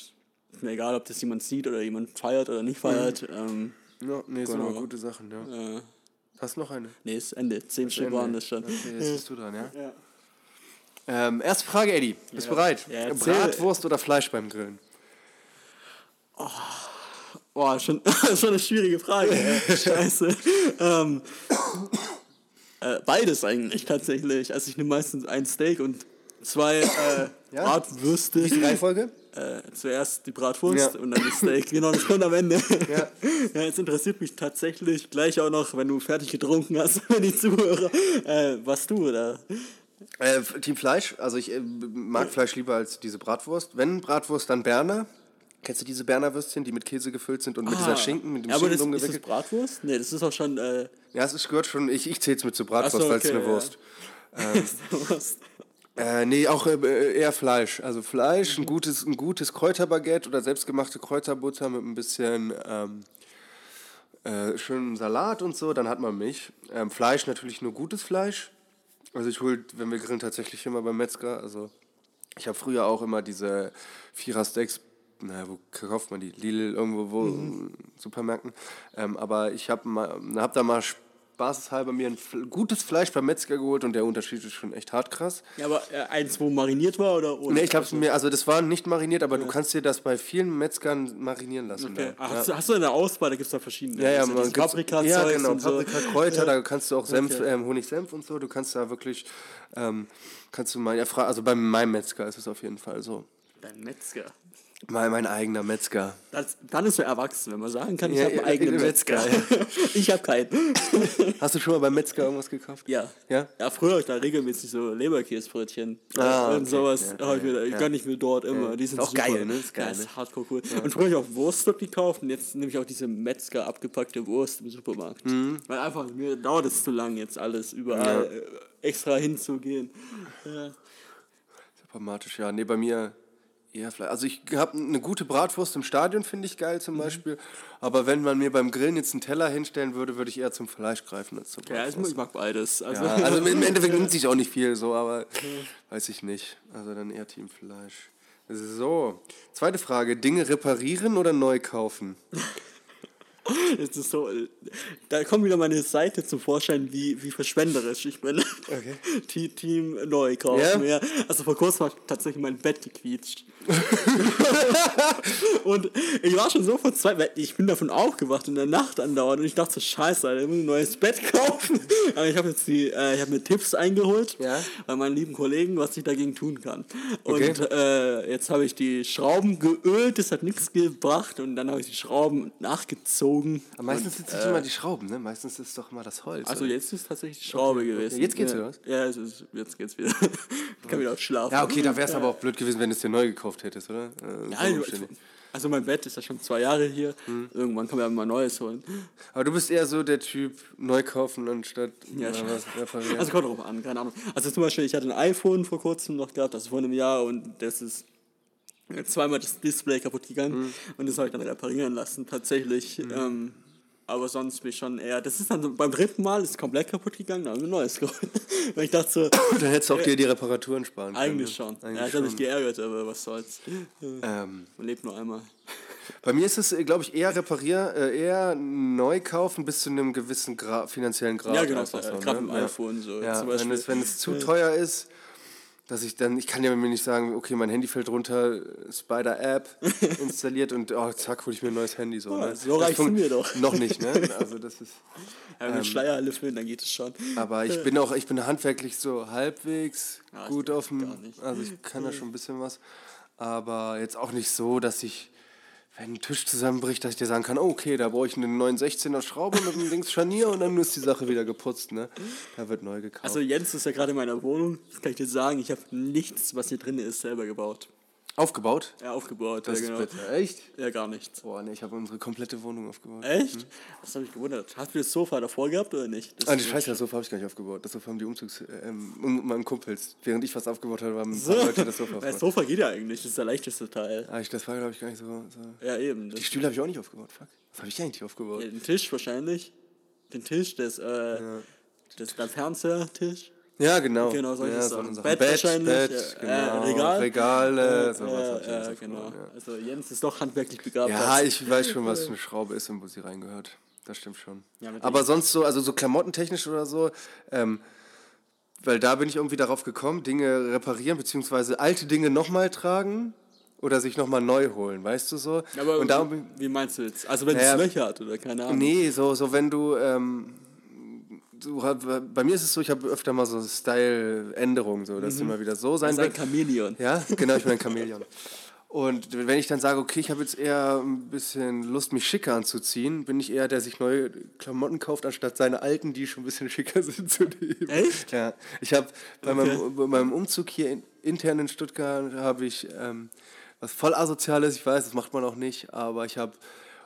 es ist mir egal, ob das jemand sieht oder jemand feiert oder nicht feiert. Ähm, Ja, nee, sind Genau. aber gute Sachen, ja. äh, Hast du noch eine? nee, ist Ende. Zehn Stück waren das schon. Okay, jetzt bist du dran, ja? Ja. Ähm, erste Frage, Eddie. Bist du bereit? Ja. Bratwurst oder Fleisch beim Grillen? Boah, schon, [laughs] schon eine schwierige Frage. [laughs] Scheiße. ähm, äh, beides eigentlich tatsächlich. Also ich nehme meistens ein Steak und zwei äh, Ja? Bratwürste. Die Reihenfolge? Äh, zuerst die Bratwurst Ja. und dann das Steak. Genau, das kommt am Ende. Ja. ja, es interessiert mich tatsächlich gleich auch noch, wenn du fertig getrunken hast, [laughs] wenn die Zuhörer, äh, was du oder? Äh, Team Fleisch. Also ich äh, mag Fleisch lieber als diese Bratwurst. Wenn Bratwurst, dann Berner. Kennst du diese Berner Würstchen, die mit Käse gefüllt sind und mit dieser Schinken, mit dem ja, aber Schinken das, ist das? Bratwurst? Nee, das ist auch schon. Äh, Ja, es gehört schon, ich, ich zähle es mit zur Bratwurst, so, weil es okay, eine ja. Wurst. [laughs] was? Äh, nee, auch äh, eher Fleisch. Also Fleisch, ein gutes, ein gutes Kräuterbaguette oder selbstgemachte Kräuterbutter mit ein bisschen ähm, äh, schönem Salat und so, dann hat man Milch. Ähm, Fleisch natürlich nur gutes Fleisch. Also ich hole, wenn wir grillen, tatsächlich immer beim Metzger. Also ich habe früher auch immer diese Vierer-Steaks, na, wo kauft man die? Lidl, irgendwo, wo, Supermärkten. Ähm, aber ich habe hab da mal spaßeshalber mir ein gutes Fleisch beim Metzger geholt und der Unterschied ist schon echt hart krass. Ja, aber äh, eins, wo mariniert war oder ohne? Nee, ich hab's mir, also das war nicht mariniert, aber du kannst dir das bei vielen Metzgern marinieren lassen. Okay. Ach, ja. hast, du, hast du eine Auswahl? Da gibt es da verschiedene. Ja, ja, man gibt's- Paprika-Zeugs ja, genau, und so. Paprika, Kräuter, da kannst du auch Senf, Okay. ähm, Honigsenf und so, du kannst da wirklich, ähm, kannst du mal, ja, also bei meinem Metzger ist es auf jeden Fall so. Dein Metzger. Mein, mein eigener Metzger. Das, dann ist er erwachsen, wenn man sagen kann, ich Ja, habe einen ja, eigenen ja, Metzger. [laughs] ich habe keinen. [laughs] Hast du schon mal beim Metzger irgendwas gekauft? Ja. Ja? Ja, früher habe ich da regelmäßig so Leberkäsebrötchen Ah, und okay. sowas. Ja, ich mir, ja. gönn ich mir dort immer. Die sind auch super. geil, ne? Ist geil, ja, ist ne? hardcore cool. Und früher habe ich auch Wurst dort gekauft und jetzt nehme ich auch diese Metzger abgepackte Wurst im Supermarkt. Mhm. Weil einfach, mir dauert es zu lang, jetzt alles überall äh, extra hinzugehen. Ja. Dramatisch, ja. Nee, bei mir eher Fleisch. Also ich habe eine gute Bratwurst im Stadion, finde ich geil Mhm. zum Beispiel. Aber wenn man mir beim Grillen jetzt einen Teller hinstellen würde, würde ich eher zum Fleisch greifen als zur Ja, ich, Bratwurst. mag beides. Also, Ja, also im [laughs] Endeffekt nimmt sich auch nicht viel so, aber weiß ich nicht. Also dann eher Team Fleisch. So, zweite Frage. Dinge reparieren oder neu kaufen? [laughs] Es ist so, da kommt wieder meine Seite zum Vorschein, wie, wie verschwenderisch ich bin. Okay. [laughs] Te- Team neu kaufen. Ja? Ja. Also vor kurzem hat tatsächlich mein Bett gequietscht. [laughs] und ich war schon so verzweifelt, ich bin davon aufgewacht in der Nacht andauernd und ich dachte so, scheiße, Alter, ich muss ein neues Bett kaufen. [laughs] Aber ich habe jetzt die, äh, ich habe mir Tipps eingeholt Ja. bei meinen lieben Kollegen, was ich dagegen tun kann. Okay. Und äh, jetzt habe ich die Schrauben geölt, das hat nichts gebracht und dann habe ich die Schrauben nachgezogen. Aber meistens sind es nicht immer die Schrauben, ne? Meistens ist es doch immer das Holz. Also oder? jetzt ist tatsächlich die Schraube gewesen. Jetzt geht's wieder, was? Ja, ist, jetzt geht's wieder. [laughs] Ich kann wieder schlafen. ja, okay, da wäre es aber auch blöd gewesen, wenn du es dir neu gekauft hättest, oder? Äh, Ja, so ich- also mein Bett ist ja schon zwei Jahre hier. Hm. Irgendwann kann man ja mal Neues holen. aber du bist eher so der Typ, neu kaufen anstatt Ja, schon. was reparieren. Also kommt drauf an, keine Ahnung. Also zum Beispiel, ich hatte ein iPhone vor kurzem noch gehabt, also vor einem Jahr und das ist zweimal das Display kaputt gegangen Hm. und das habe ich dann reparieren lassen, tatsächlich. Ähm, aber sonst bin ich schon eher, das ist dann so, beim dritten Mal ist komplett kaputt gegangen, dann haben wir ein neues [laughs] geholt. Weil ich dachte so, [laughs] dann hättest du auch dir die Reparaturen sparen können. eigentlich ne? schon. Eigentlich ja, ich habe mich geärgert, aber was soll's. Ähm, Man lebt nur einmal. Bei mir ist es, glaube ich, eher reparieren, äh, eher neu kaufen bis zu einem gewissen Gra finanziellen Grad. Ja, genau, äh, gerade ne? im iPhone so. Ja, wenn, es, wenn es zu teuer ist, dass ich dann, ich kann ja mir nicht sagen, okay, mein Handy fällt runter, Spider-App [laughs] installiert und oh, zack, hole ich mir ein neues Handy. So, ne? so reicht es mir doch. Noch nicht, ne? [laughs] Also das ist... Ja, mit ähm, Schleier lüfteln, dann geht es schon. Aber ich bin auch, ich bin handwerklich so halbwegs ja, gut auf dem, also ich kann da [laughs] schon ein bisschen was, aber jetzt auch nicht so, dass ich wenn ein Tisch zusammenbricht, dass ich dir sagen kann, oh, okay, da brauche ich einen neuen 16er Schraube mit einem Dings Scharnier und dann ist die Sache wieder geputzt, ne? Da wird neu gekauft. Also Jens ist ja gerade in meiner Wohnung, das kann ich dir sagen, ich habe nichts, was hier drin ist, selber gebaut. Aufgebaut? Ja, aufgebaut. Das ja, genau. bitte. Echt? Ja, gar nichts. Boah, nee, ich habe unsere komplette Wohnung aufgebaut. Echt? Hm? Das habe ich gewundert. Hast du das Sofa davor gehabt oder nicht? Das ah, die Scheiße, das Sofa habe ich gar nicht aufgebaut. Das Sofa haben die Umzugs... Ähm, meinen Kumpels. Während ich was aufgebaut habe, haben so. Leute das Sofa [laughs] aufgebaut. Das Sofa geht ja eigentlich, das ist der leichteste Teil. Ah, ich, das war, glaube ich, gar nicht so... so. Ja, eben. Die Stühle habe ich auch nicht aufgebaut, fuck. Was habe ich eigentlich aufgebaut? Ja, den Tisch wahrscheinlich. Den Tisch, das, äh, ja. das, der Fernsehertisch. Ja, genau. Genau, solche ja, Sachen. So Bett, Bett, wahrscheinlich. Bett, genau. äh, Regal. Regale, sowas. Ja, ja, genau. Ja. Also Jens ist doch handwerklich begabt. Ja, ich weiß schon, was eine [laughs] Schraube ist und wo sie reingehört. Das stimmt schon. Aber sonst so, also so klamottentechnisch oder so, ähm, weil da bin ich irgendwie darauf gekommen, Dinge reparieren, beziehungsweise alte Dinge nochmal tragen oder sich nochmal neu holen, weißt du so? Aber und darum, wie meinst du jetzt? Also wenn es Löcher hat oder keine Ahnung? Nee, so, so wenn du... Ähm, bei mir ist es so, ich habe öfter mal so Style-Änderungen, so, dass mhm. immer wieder so sein wird. ein Chamäleon. Ja, genau, ich bin ein Chamäleon. [laughs] Und wenn ich dann sage, okay, ich habe jetzt eher ein bisschen Lust, mich schicker anzuziehen, bin ich eher der, der sich neue Klamotten kauft, anstatt seine alten, die schon ein bisschen [laughs] schicker sind, zu nehmen. Echt? Ja. Ich habe bei, okay. meinem, bei meinem Umzug hier in, intern in Stuttgart, habe ich ähm, was voll asoziales, ich weiß, das macht man auch nicht, aber ich habe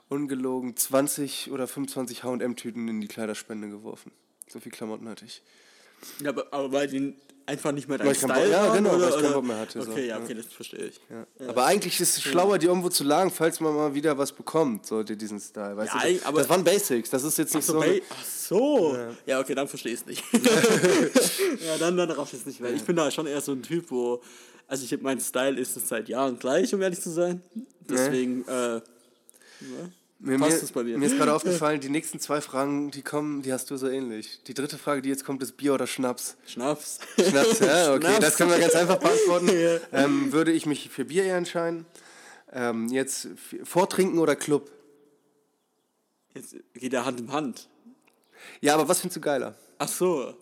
ungelogen 20 oder 25 H&M-Tüten in die Kleiderspende geworfen. So viel Klamotten hatte ich. Ja, aber, aber weil die einfach nicht mehr dein Style Bock, Ja, genau, oder, weil ich keinen Bock mehr hatte. Okay, so. ja, okay, das verstehe ich. Ja. Ja. Aber eigentlich ist es schlauer, die irgendwo zu lagen, falls man mal wieder was bekommt, so diesen Style. Weißt ja, du, das waren Basics, das ist jetzt nicht so... so Ach so. Ja. okay, dann verstehe ich es nicht. [laughs] [laughs] ja, dann, dann raff ich es nicht mehr. Ich bin da schon eher so ein Typ, wo... Also ich mein Style ist es seit Jahren gleich, um ehrlich zu sein. Deswegen... Äh, mir, Passt mir, mir ist gerade [laughs] aufgefallen, die nächsten zwei Fragen, die kommen, die hast du so ähnlich. Die dritte Frage, die jetzt kommt, ist Bier oder Schnaps? Schnaps. Schnaps, ja, okay, Schnaps. das können wir ganz einfach beantworten. [laughs] ja. ähm, würde ich mich für Bier eher entscheiden. Ähm, jetzt Vortrinken oder Club? Jetzt geht ja Hand in Hand. Ja, aber was findest du geiler? Ach so.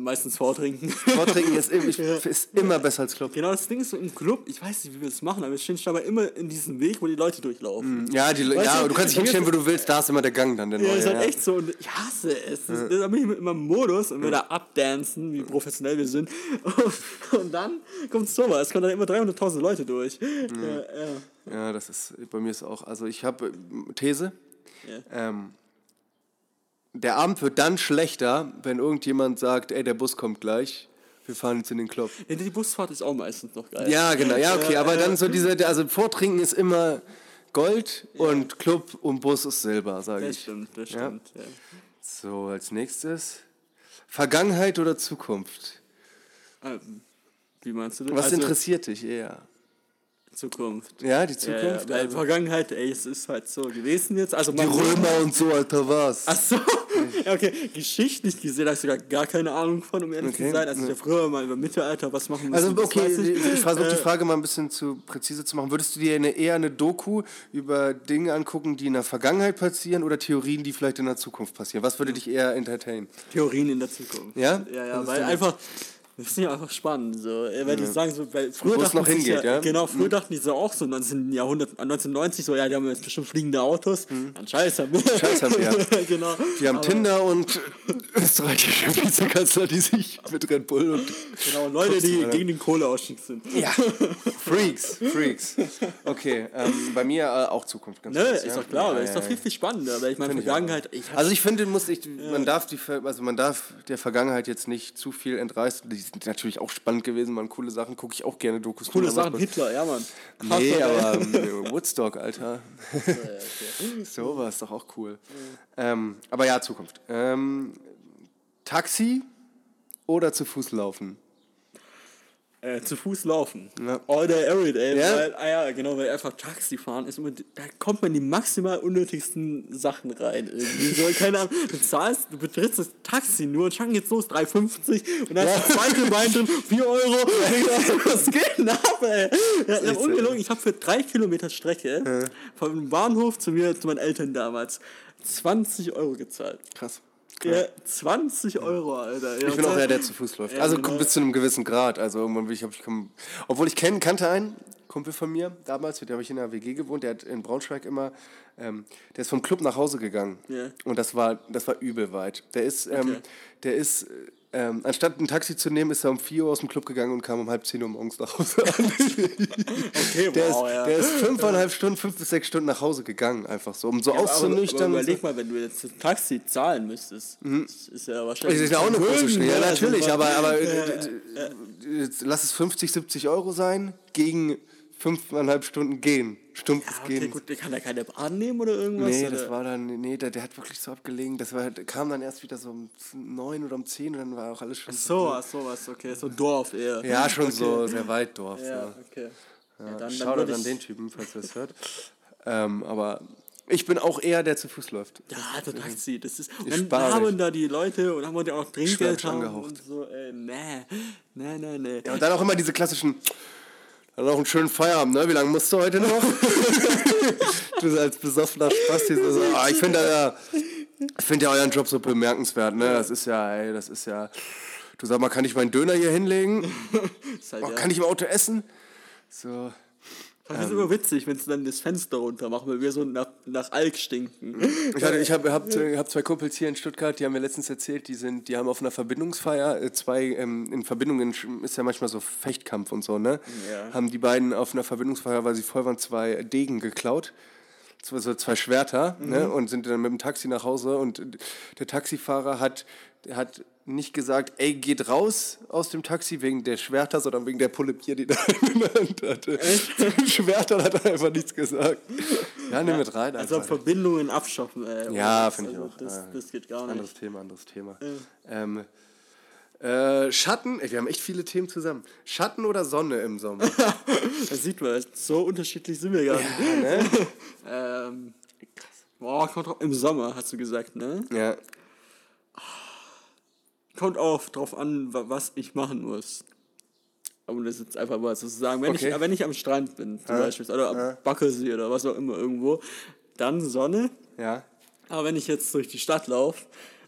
Meistens vortrinken. Vortrinken ist, [laughs] ist immer besser als Club. Genau, das Ding ist so im Club, ich weiß nicht, wie wir das machen, aber wir stehen aber immer in diesem Weg, wo die Leute durchlaufen. Mm, ja, die, ja du, du kannst dich hinstellen, wo du willst, da ist immer der Gang dann. Der ja, neue, ist halt ja. echt so und ich hasse es. Das, ja. Da bin ich immer im Modus und wir da abdancen, wie professionell wir sind. Und, [laughs] und dann kommt sowas, es kommen dann immer 300.000 Leute durch. Ja, ja. das ist, bei mir ist auch, also ich habe These. Ja. Ähm, der Abend wird dann schlechter, wenn irgendjemand sagt, ey, der Bus kommt gleich. Wir fahren jetzt in den Club. Ja, die Busfahrt ist auch meistens noch geil. Ja, genau. Ja, okay. Aber dann so diese, also Vortrinken ist immer Gold ja. und Club und Bus ist Silber, sage ich. Das stimmt, das stimmt. Ja. So, als nächstes. Vergangenheit oder Zukunft? Ähm, wie meinst du das? Was also, interessiert dich eher? Zukunft. Ja, die Zukunft. Ja, ja. Also. Vergangenheit, ey, es ist halt so gewesen jetzt. Also die Römer und so, Alter, was? Ach so. [laughs] ja, okay. Geschichtlich gesehen habe ich sogar gar keine Ahnung von, um ehrlich okay. zu sein. Also ich habe früher mal über Mittelalter was machen müssen. Also okay, ich, ich versuche die äh, Frage mal ein bisschen zu präzise zu machen. Würdest du dir eine, eher eine Doku über Dinge angucken, die in der Vergangenheit passieren oder Theorien, die vielleicht in der Zukunft passieren? Was würde dich eher entertainen? Theorien in der Zukunft. Ja? Ja, ja, weil einfach das ist ja einfach spannend. So. Weil ja. die sagen so, weil früher es noch hingeht, ja, ja, Genau, früher mhm. dachten die so auch so 19. Jahrhundert, 1990 so, ja, die haben jetzt bestimmt fliegende Autos. Mhm. Dann scheiß haben wir. [laughs] Scheiß haben wir. [laughs] genau. Die haben Aber Tinder und österreichische Vizekanzler, die sich mit Red Bull und. Genau, Leute, die gegen den Kohleausstieg sind. Ja. Freaks, Freaks. Okay, ähm, bei mir äh, auch Zukunft ganz Ne, ist ja? doch klar, ja, ist doch viel, viel spannender. Weil ich meine, Vergangenheit. Ich also ich finde, muss ich, man darf die, also man darf der Vergangenheit jetzt nicht zu viel entreißen. Die sind natürlich auch spannend gewesen, man coole Sachen, gucke ich auch gerne Dokus. Coole Sachen, Hitler, ja Mann. Krass, nee, aber [laughs] ähm, Woodstock, Alter. okay. [laughs] so war es doch auch cool. Mhm. Ähm, aber ja, Zukunft. Ähm, Taxi oder zu Fuß laufen? Äh, zu Fuß laufen. Ja. All day, every day. Ja. Weil, ah ja, genau, weil einfach Taxi fahren ist immer, da kommt man in die maximal unnötigsten Sachen rein. Irgendwie so, keine Ahnung, du zahlst, du betrittst das Taxi nur und schon geht's los, 3,50 und dann ja. ist das zweite Bein drin, 4 Euro. [laughs] Was geht denn ab, ey? Ja, ungelogen, ich habe für drei Kilometer Strecke ja. vom Bahnhof zu mir, zu meinen Eltern damals, 20 Euro gezahlt. Krass. Ja, 20 Euro, Alter. Ja, ich bin auch der, der zu Fuß läuft. Ja, also genau. bis zu einem gewissen Grad. Also irgendwann will ich, ich komm, obwohl ich kenn, kannte einen Kumpel von mir damals, mit dem habe ich in der WG gewohnt, der hat in Braunschweig immer, ähm, der ist vom Club nach Hause gegangen. Yeah. Und das war, das war übel weit. Der ist, ähm, okay. der ist ähm, anstatt ein Taxi zu nehmen, ist er um 4 Uhr aus dem Club gegangen und kam um halb 10 Uhr morgens nach Hause an. [laughs] [laughs] okay, der, wow, ist, ja. der ist fünfeinhalb Stunden, fünf bis sechs Stunden nach Hause gegangen, einfach so, um so ja, auszunüchtern. Aber, aber überleg mal, wenn du jetzt ein Taxi zahlen müsstest, mhm. das ist ja wahrscheinlich... Das ist ja auch eine große Schwere, ja natürlich, aber, aber ja, lass es 50, 70 Euro sein gegen fünfeinhalb Stunden gehen. Stumpfes ja, okay, Gehen. gut, der kann da keine Bahn nehmen oder irgendwas? Nee, oder? das war dann, nee, der, der hat wirklich so abgelegen. Das war, kam dann erst wieder so um neun oder um zehn und dann war auch alles schon. Ach so, ach so was, okay, so Dorf eher. Ja, schon okay. so sehr weit Dorf. Ja, ja. okay. Ja, ja, dann, Schau dann an den Typen, falls ihr es hört. [laughs] ähm, aber ich bin auch eher der zu Fuß läuft. Ja, der Taxi, das ist. Und dann haben da die Leute und haben wir auch Trinkgeld angehaucht. Und so, äh, nee, nee, nee, nee. Ja, und dann auch immer diese klassischen dann noch einen schönen Feierabend, ne? Wie lange musst du heute noch? [laughs] [laughs] du als besoffener Spasti. So, ah, ich finde ja, ich finde ja euren Job so bemerkenswert, ne? Das ist ja, ey, das ist ja. Du sag mal, kann ich meinen Döner hier hinlegen? [laughs] Halt, oh, ja. Kann ich im Auto essen? So. Das ist ähm, immer witzig, wenn sie dann das Fenster runter machen, weil wir so nach, nach Alk stinken. Ich, hatte, ich habe hab, hab zwei Kumpels hier in Stuttgart, die haben mir letztens erzählt, die, sind, die haben auf einer Verbindungsfeier, äh, zwei, ähm, in Verbindungen ist ja manchmal so Fechtkampf und so, ne? Ja. Haben die beiden auf einer Verbindungsfeier, weil sie voll waren, zwei Degen geklaut so zwei Schwerter ne? mhm. ne, und sind dann mit dem Taxi nach Hause und der Taxifahrer hat, hat nicht gesagt, ey, geht raus aus dem Taxi wegen der Schwerter, sondern wegen der Pulle Bier, die da in der Hand hatte. Echt? [laughs] Schwerter hat er einfach nichts gesagt. Ja, nimm ja, mit rein. Also Verbindungen abschaffen. Ey, ja, finde ich also auch. Das, das, geht gar nicht. Anderes Thema, anderes Thema. Ja. Ähm, äh, Schatten, wir haben echt viele Themen zusammen. Schatten oder Sonne im Sommer? [laughs] das sieht man, so unterschiedlich sind wir gar nicht. Ja, ne? [laughs] ähm. Boah, im Sommer, hast du gesagt, ne? Ja. Kommt auch drauf an, was ich machen muss. Um das jetzt einfach mal so zu sagen. Wenn, okay. ich, wenn ich am Strand bin, zum ja. Beispiel, oder am ja. Backelsee oder was auch immer irgendwo, dann Sonne. Ja. Aber wenn ich jetzt durch die Stadt laufe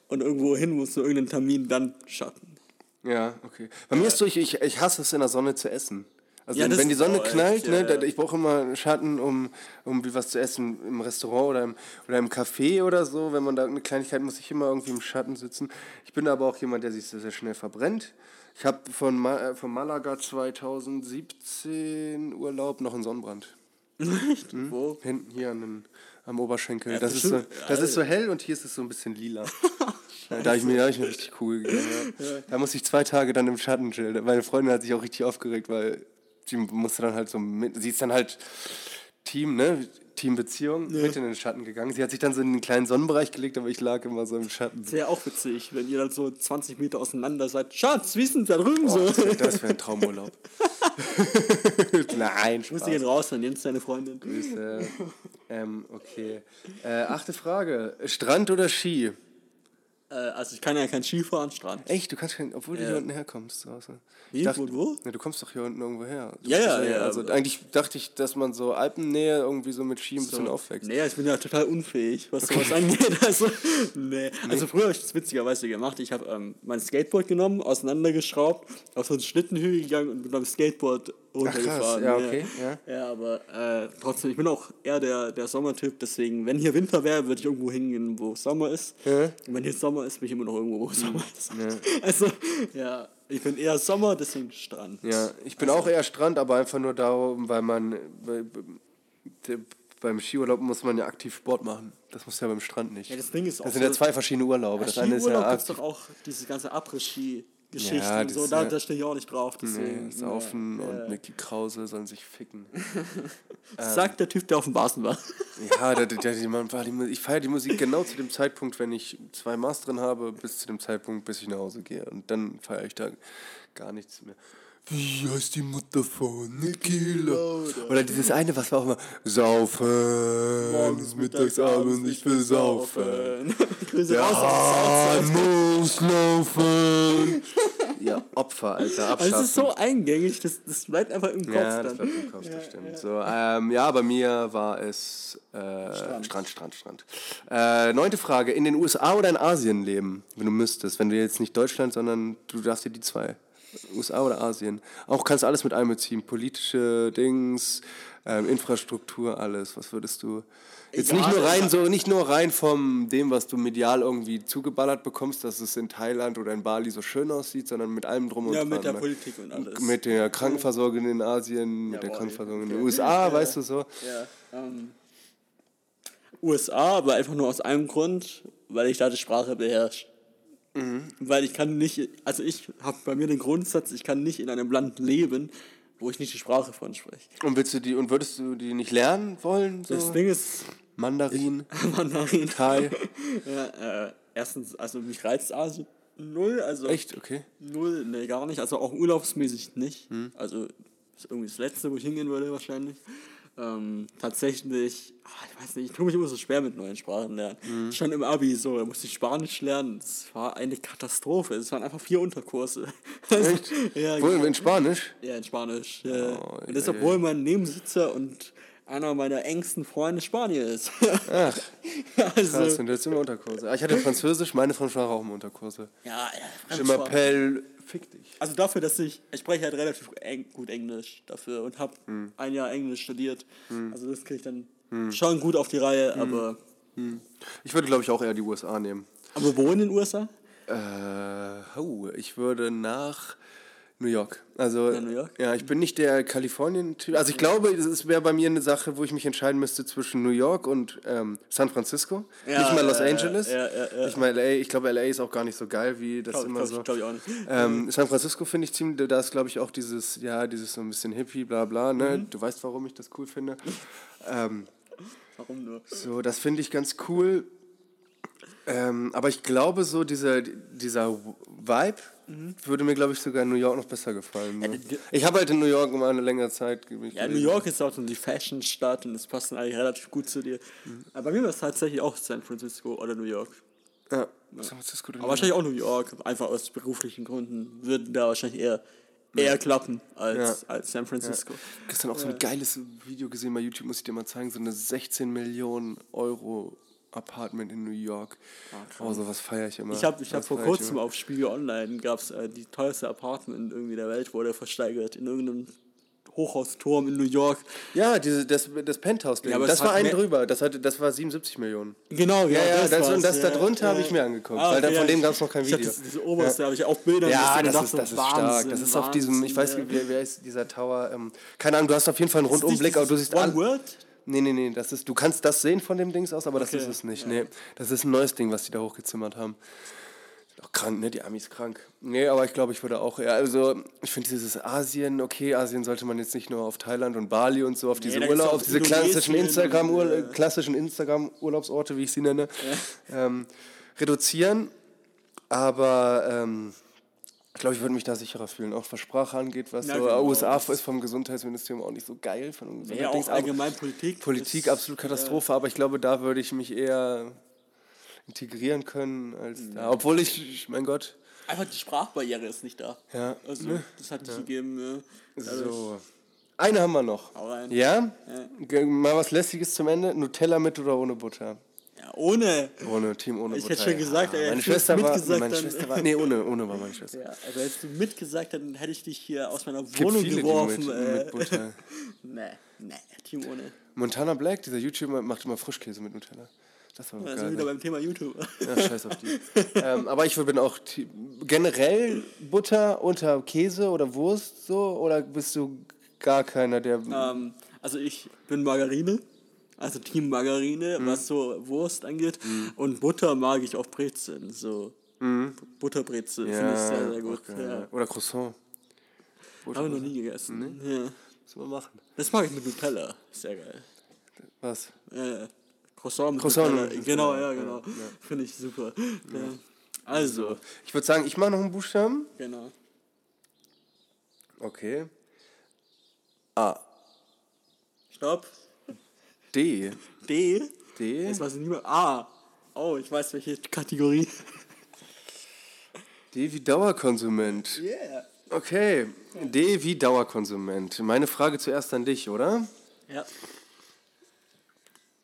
und irgendwo hin muss zu irgendeinem Termin, dann Schatten. Ja, okay. Bei mir ist so, ich, ich, ich hasse es in der Sonne zu essen. Also ja, wenn die Sonne knallt, ne, ja, ich brauche immer Schatten, um, um was zu essen im Restaurant oder im, oder im Café oder so. Wenn man da eine Kleinigkeit muss ich immer irgendwie im Schatten sitzen. Ich bin aber auch jemand, der sich sehr, sehr schnell verbrennt. Ich habe von, Ma äh, von Malaga 2017 Urlaub noch einen Sonnenbrand. [laughs] Echt? Hm? Wo? Hinten hier an den, am Oberschenkel. Ja, das, ist so, das ist so hell und hier ist es so ein bisschen lila. [laughs] da habe ich, mir, hab ich mir richtig cool gegeben. Ja. Da musste ich zwei Tage dann im Schatten chillen. Meine Freundin hat sich auch richtig aufgeregt, weil sie musste dann halt so mit, sie ist dann halt Team, ne? Teambeziehung ja. mit in den Schatten gegangen. Sie hat sich dann so in einen kleinen Sonnenbereich gelegt, aber ich lag immer so im Schatten. Sehr auch witzig, wenn ihr dann so 20 Meter auseinander seid. Schatz, wie ist denn da drüben oh, so? Das wäre ein Traumurlaub. [laughs] Nein, Spaß. Grüße gehen raus, dann Jens, deine Freundin. Grüße. Ähm, okay. Äh, achte Frage. Strand oder Ski? Äh, also ich kann ja kein Skifahren, Strand. Echt? Du kannst kein, obwohl du hier unten herkommst. Also. Wie? Dachte, wo, wo? Ja, du kommst doch hier unten irgendwo her. Du ja, ja, ja. Also eigentlich dachte ich, dass man so Alpennähe irgendwie so mit Ski ein so. bisschen aufwächst. Nee, ich bin ja total unfähig, was sowas angeht. [laughs] Also, nee. also früher habe ich das witzigerweise gemacht. Ich habe ähm, mein Skateboard genommen, auseinandergeschraubt, auf so einen Schlittenhügel gegangen und bin beim Skateboard runtergefahren. Ach, ja, okay. Ja, ja aber äh, trotzdem, ich bin auch eher der, der Sommertyp, deswegen, wenn hier Winter wäre, würde ich irgendwo hingehen, wo Sommer ist. Ja. Und wenn hier Sommer ist, bin ich immer noch irgendwo, wo Sommer ist. Ja. [laughs] Also, ja, ich bin eher Sommer, deswegen Strand. Ja, ich bin also. auch eher Strand, aber einfach nur darum, weil man bei, beim Skiurlaub muss man ja aktiv Sport machen. Das muss ja beim Strand nicht. Ja, das Ding ist auch das sind so, ja zwei verschiedene Urlaube. Ja, das eine ist ja gibt doch auch diese ganze Après-Ski. Geschichten ja, und so, da, ja, da stehe ich auch nicht drauf. Deswegen, nee, Saufen ja, und Mickey Krause sollen sich ficken. [laughs] Sagt der Typ, der auf dem Basen war. ja, der, der, der, man war die, ich feiere die Musik genau zu dem Zeitpunkt, wenn ich zwei Maß drin habe, bis zu dem Zeitpunkt, bis ich nach Hause gehe. Und dann feiere ich da gar nichts mehr. Wie heißt die Mutter von Nikila? Oder dieses eine, was war auch immer, saufen, morgens, mittags, abends, ich will saufen. [laughs] Grüße raus, muss laufen. [laughs] ja, Opfer, Alter, abschaffen. Also es ist so eingängig, das, das bleibt einfach im Kopf Ja, das bleibt im Kopf, das stimmt. Ja. So, ähm, ja, bei mir war es äh, Strand, Strand, Strand. Strand. Äh, neunte Frage, in den USA oder in Asien leben, wenn du müsstest, wenn du jetzt nicht Deutschland, sondern du darfst dir die zwei USA oder Asien. Auch kannst du alles mit einbeziehen. Politische Dings, ähm, Infrastruktur, alles. Was würdest du. Jetzt Egal, nicht nur rein, so nicht nur rein von dem, was du medial irgendwie zugeballert bekommst, dass es in Thailand oder in Bali so schön aussieht, sondern mit allem drum und dran. Ja, mit der ne? Politik und alles. Mit der Krankenversorgung in Asien, mit der Krankenversorgung in den USA, ja. weißt du so. Ja, ähm, USA, aber einfach nur aus einem Grund, weil ich da die Sprache beherrsche. Mhm. Weil ich kann nicht, also ich habe bei mir den Grundsatz, ich kann nicht in einem Land leben, wo ich nicht die Sprache von spreche. Und willst du die und würdest du die nicht lernen wollen? So? Das Ding ist. Mandarin. Ich, [laughs] Mandarin. Thai. [laughs] ja, äh, erstens, also mich reizt Asien null. Also Echt? Okay. Null, nee, gar nicht. Also auch urlaubsmäßig nicht. Mhm. Also ist irgendwie das Letzte, wo ich hingehen würde wahrscheinlich ähm, tatsächlich, ach, ich weiß nicht, ich tue mich immer so schwer mit neuen Sprachen lernen. Mhm. Schon im Abi so, da musste ich Spanisch lernen. Das war eine Katastrophe. Es waren einfach vier Unterkurse. Echt? [laughs] ja, Wo, genau. in Spanisch? Ja, in Spanisch. Oh, und das, obwohl mein Nebensitzer und einer meiner engsten Freunde Spanier ist. Ach, [laughs] also, krass, und jetzt immer Unterkurse. Ah, ich hatte Französisch, meine war auch im Unterkurse. Ja, ja. Je m'appelle Fick dich. Also dafür, dass ich, ich spreche halt relativ eng, gut Englisch dafür und habe hm. ein Jahr Englisch studiert. Hm. Also das kriege ich dann hm. schon gut auf die Reihe, hm. aber... Hm. Ich würde, glaube ich, auch eher die USA nehmen. Aber wo in den USA? Äh, oh, ich würde nach New York. Also, ja, New York? ja ich bin nicht der Kalifornien-Typ. Also ich glaube, es wäre bei mir eine Sache, wo ich mich entscheiden müsste zwischen New York und ähm, San Francisco. Ja, nicht mal Los ja, Angeles. Ich meine, LA, ich glaube, LA ist auch gar nicht so geil, wie das glaub, immer glaub, so. Glaube ich auch nicht. Ähm, San Francisco finde ich ziemlich, da ist glaube ich auch dieses, ja, dieses so ein bisschen Hippie, bla bla, ne? Mhm. Du weißt, warum ich das cool finde. ähm, warum nur? So, das finde ich ganz cool. Ähm, aber ich glaube, so dieser, dieser Vibe mhm. würde mir, glaube ich, sogar in New York noch besser gefallen. Ne? Ja, ich habe halt in New York immer eine längere Zeit gelebt. Ja, New York ist auch so die Fashion-Stadt und es passt dann eigentlich relativ gut zu dir. Mhm. Aber bei mir war es tatsächlich auch San Francisco oder New York. Ja. San Francisco. Aber wahrscheinlich auch New York, einfach aus beruflichen Gründen, würden da wahrscheinlich eher eher klappen als, ja. als San Francisco. Ja. Gestern auch so ein geiles Video gesehen bei YouTube, muss ich dir mal zeigen, so eine 16 Millionen Euro Apartment in New York. Ah, oh, sowas feiere ich immer. Ich habe ich hab vor kurzem auf Spiegel Online gab es äh, die teuerste Apartment irgendwie der Welt, wurde versteigert in irgendeinem Hochhausturm in New York. Ja, diese, das, das Penthouse-Ding. Ja, das war ein drüber. Das, hatte, das war 77 Millionen. Genau, ja. ja, ja das, und das ja, darunter ja. habe ich mir angeguckt. Ah, weil da, von dem gab es noch kein Video. Ich das, diese oberste ja. habe ich auch Bilder Ja, das, ist, das ist stark. Das ist auf diesem, ich weiß nicht, wer, wer ist dieser Tower? Ähm, keine Ahnung, du hast auf jeden Fall einen Rundumblick, aber du siehst One World? Nee, nee, nee, das ist, du kannst das sehen von dem Dings aus, aber das okay. ist es nicht. Nee, das ist ein neues Ding, was die da hochgezimmert haben. Auch krank, ne? Die Amis krank. Nee, aber ich glaube, ich würde auch eher, also ich finde dieses Asien, okay, Asien sollte man jetzt nicht nur auf Thailand und Bali und so, auf diese nee, Urlaub, auf diese klassischen Instagram, -Ur ja. klassischen Instagram-Urlaubsorte, wie ich sie nenne, ja. ähm, reduzieren. Aber ähm, ich glaube, ich würde mich da sicherer fühlen, auch was Sprache angeht, was ja, so genau. USA ist vom Gesundheitsministerium auch nicht so geil. Von ja, auch allgemein Politik. Politik, absolut Katastrophe, ja. aber ich glaube, da würde ich mich eher integrieren können als ja. da. Obwohl ich, mein Gott. Einfach die Sprachbarriere ist nicht da. Ja. Also, ne? das hat nicht gegeben. So. Eine haben wir noch. Ja? ja? Mal was Lästiges zum Ende. Nutella mit oder ohne Butter? Ohne. Ohne, Team ohne Ich hätte schon gesagt, ja, meine, Schwester war, meine Schwester war. Nee, ohne, ohne war meine Schwester. Ja, also hättest du mitgesagt, dann hätte ich dich hier aus meiner Wohnung viele, geworfen. Mit, äh. mit [laughs] nee, nee, Team ohne. Montana Black, dieser YouTuber, macht immer Frischkäse mit Nutella. Das war also geil, wieder ne? beim Thema YouTube. Ja, scheiß auf die. ähm, aber ich bin auch generell Butter unter Käse oder Wurst so oder bist du gar keiner, der. Ähm, also ich bin Margarine. Also Team Margarine, mhm. was so Wurst angeht. Mhm. Und Butter mag ich auch Brezeln. So mhm. Butterbrezel ja, finde ich sehr, sehr gut. Okay. Ja. Oder Croissant. Habe ich noch nie gegessen. Nee? Ja. Müssen wir machen. Das mag ich mit Nutella. Sehr geil. Was? Äh, Croissant mit Croissant Nutella. Mit genau, ja, genau. Ja. Finde ich super. Also. Ich würde sagen, ich mache noch einen Buchstaben. Genau. Okay. A. Stopp. D. D? D? Jetzt weiß ich nicht mehr. A. Oh, ich weiß welche Kategorie. D wie Dauerkonsument. Yeah. Okay. D wie Dauerkonsument. Meine Frage zuerst an dich, oder? Ja.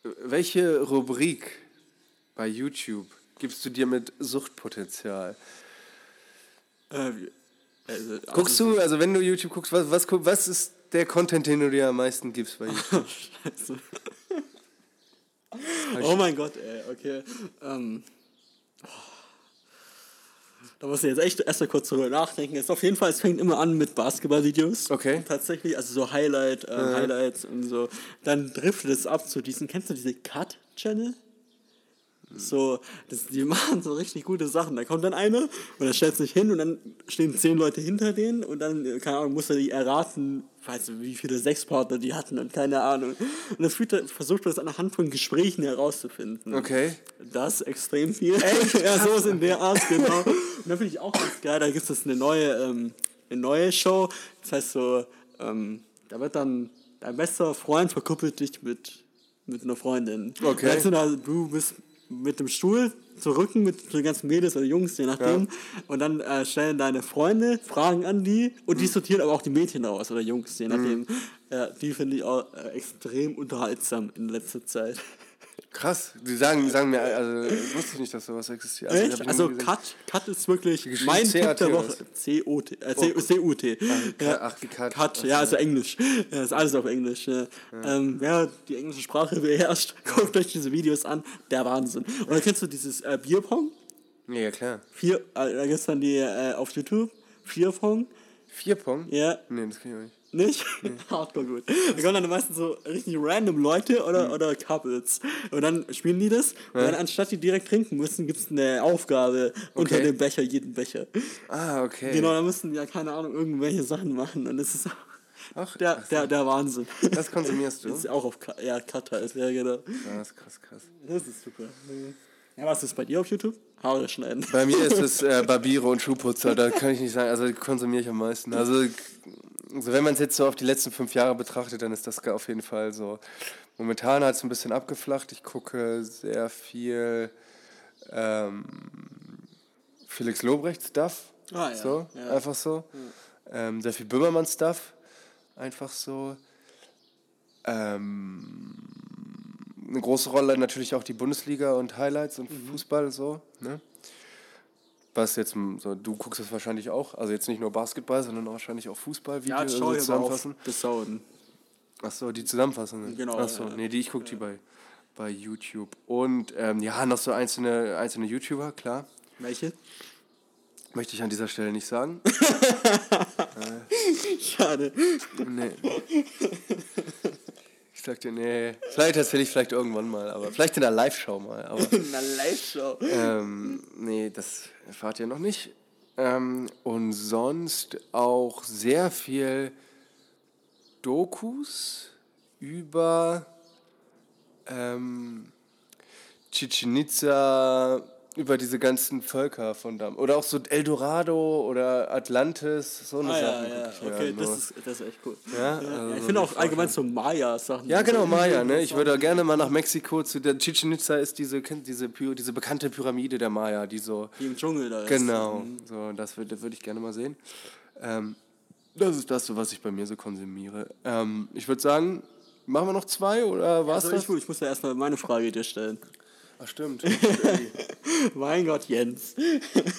Welche Rubrik bei YouTube gibst du dir mit Suchtpotenzial? Äh, also, Guckst du, also wenn du YouTube guckst, was, was, was ist der Content, den du dir am meisten gibst bei [laughs] YouTube? Scheiße. Oh mein Gott, ey, okay. Ähm, da muss ich jetzt echt erst mal kurz drüber nachdenken. Es ist auf jeden Fall, es fängt immer an mit Basketballvideos. Okay. Tatsächlich, also so Highlight, äh, Ja. Highlights und so. Dann driftet es ab zu diesen, kennst du diese Cut-Channel? So, das, die machen so richtig gute Sachen. Da kommt dann einer und er stellt sich hin und dann stehen zehn Leute hinter denen und dann, keine Ahnung, muss er die erraten, weiß nicht, wie viele Sexpartner die hatten und keine Ahnung. Und das er- versucht er das anhand von Gesprächen herauszufinden. Okay. Das extrem viel. [laughs] ja, sowas in der Art, genau. Und dann finde ich auch ganz geil, da gibt es eine neue, ähm, eine neue Show. Das heißt so, ähm, da wird dann dein bester Freund verkuppelt dich mit, mit einer Freundin. Okay. Da, du bist mit dem Stuhl zu Rücken mit den ganzen Mädels oder Jungs, je nachdem. Und dann äh, stellen deine Freunde Fragen an die und die sortieren aber auch die Mädchen aus oder Jungs, je nachdem. Ja, die finde ich auch äh, extrem unterhaltsam in letzter Zeit. Krass. Die sagen, sagen mir, also wusste ich nicht, dass sowas existiert. ich Echt? Also Cut, Cut ist wirklich Geschrieben mein Tipp der Woche. C-O-T. Äh, C- C-U-T. Ach, Cut. Cut, ja, so. also Englisch. Ja, ist alles auf Englisch. Ja. Ähm, wer die englische Sprache beherrscht, [laughs] guckt euch diese Videos an. Der Wahnsinn. Und dann kennst du dieses äh, Bierpong? Ja, ja, klar. Vier, äh, da gibt's dann die äh, auf YouTube. Vierpong. Vier Pong? Ja. Nee, das kann ich auch nicht. Nicht? [laughs] Hardcore gut. Da kommen dann meistens so richtig random Leute oder, Mhm. oder Couples. Und dann spielen die das. Und dann anstatt die direkt trinken müssen, gibt es eine Aufgabe unter Okay. dem Becher, jeden Becher. Ah, okay. Genau, da müssen die ja, keine Ahnung, irgendwelche Sachen machen. Und das ist Ach, der, ach, der, der Wahnsinn. das konsumierst du? [laughs] Das ist auch auf Ka ja, Cut halt, ja, genau. Krass, krass, krass. Das ist super. Ja, was ist bei dir auf YouTube? Haare schneiden. Bei mir ist es äh, [laughs] Barbiere und Schuhputzer, da kann ich nicht sagen, also konsumiere ich am meisten. Also, also wenn man es jetzt so auf die letzten fünf Jahre betrachtet, dann ist das auf jeden Fall so. Momentan hat es ein bisschen abgeflacht. Ich gucke sehr viel ähm, Felix Lobrecht Stuff. Ah, ja, So, ja. einfach so. Ähm, sehr viel Böhmermann Stuff. Einfach so. Ähm, eine große Rolle natürlich auch die Bundesliga und Highlights und Mhm. Fußball so, ne? Was jetzt so, du guckst es wahrscheinlich auch, also jetzt nicht nur Basketball, sondern auch wahrscheinlich auch Fußball, Ja, Video, das schaue ich auf zusammenfassen. Achso, die Zusammenfassungen. Genau, Achso, ja. nee, die ich gucke die bei, bei YouTube. Und ähm, ja, noch so einzelne, einzelne YouTuber, klar. Welche? Möchte ich an dieser Stelle nicht sagen. [laughs] Schade. Nee. Ich sag dir, nee. Vielleicht erzähle ich vielleicht irgendwann mal, aber vielleicht in der Live-Show mal. Aber [laughs] Na, Live-Show. ähm, nee, das erfahrt ihr noch nicht. Ähm, und sonst auch sehr viel Dokus über ähm, Chichen Itza, über diese ganzen Völker von da. Oder auch so Eldorado oder Atlantis, so eine Ah, ja, Sachen. ja, ich mir okay, das ist, das ist echt cool. Ja, Ja, also ich finde auch allgemein so Maya-Sachen. Ja, genau, Maya, ne? Ich würde gerne mal nach Mexiko zu der Chichen Itza ist diese, diese, diese bekannte Pyramide der Maya, die so. Die im Dschungel da ist. Genau, so, das würde würd ich gerne mal sehen. Ähm, das ist das, was ich bei mir so konsumiere. Ähm, ich würde sagen, machen wir noch zwei oder war's Also das? ich, ich muss ja erstmal meine Frage dir stellen. Ach, stimmt. [laughs] mein Gott, Jens.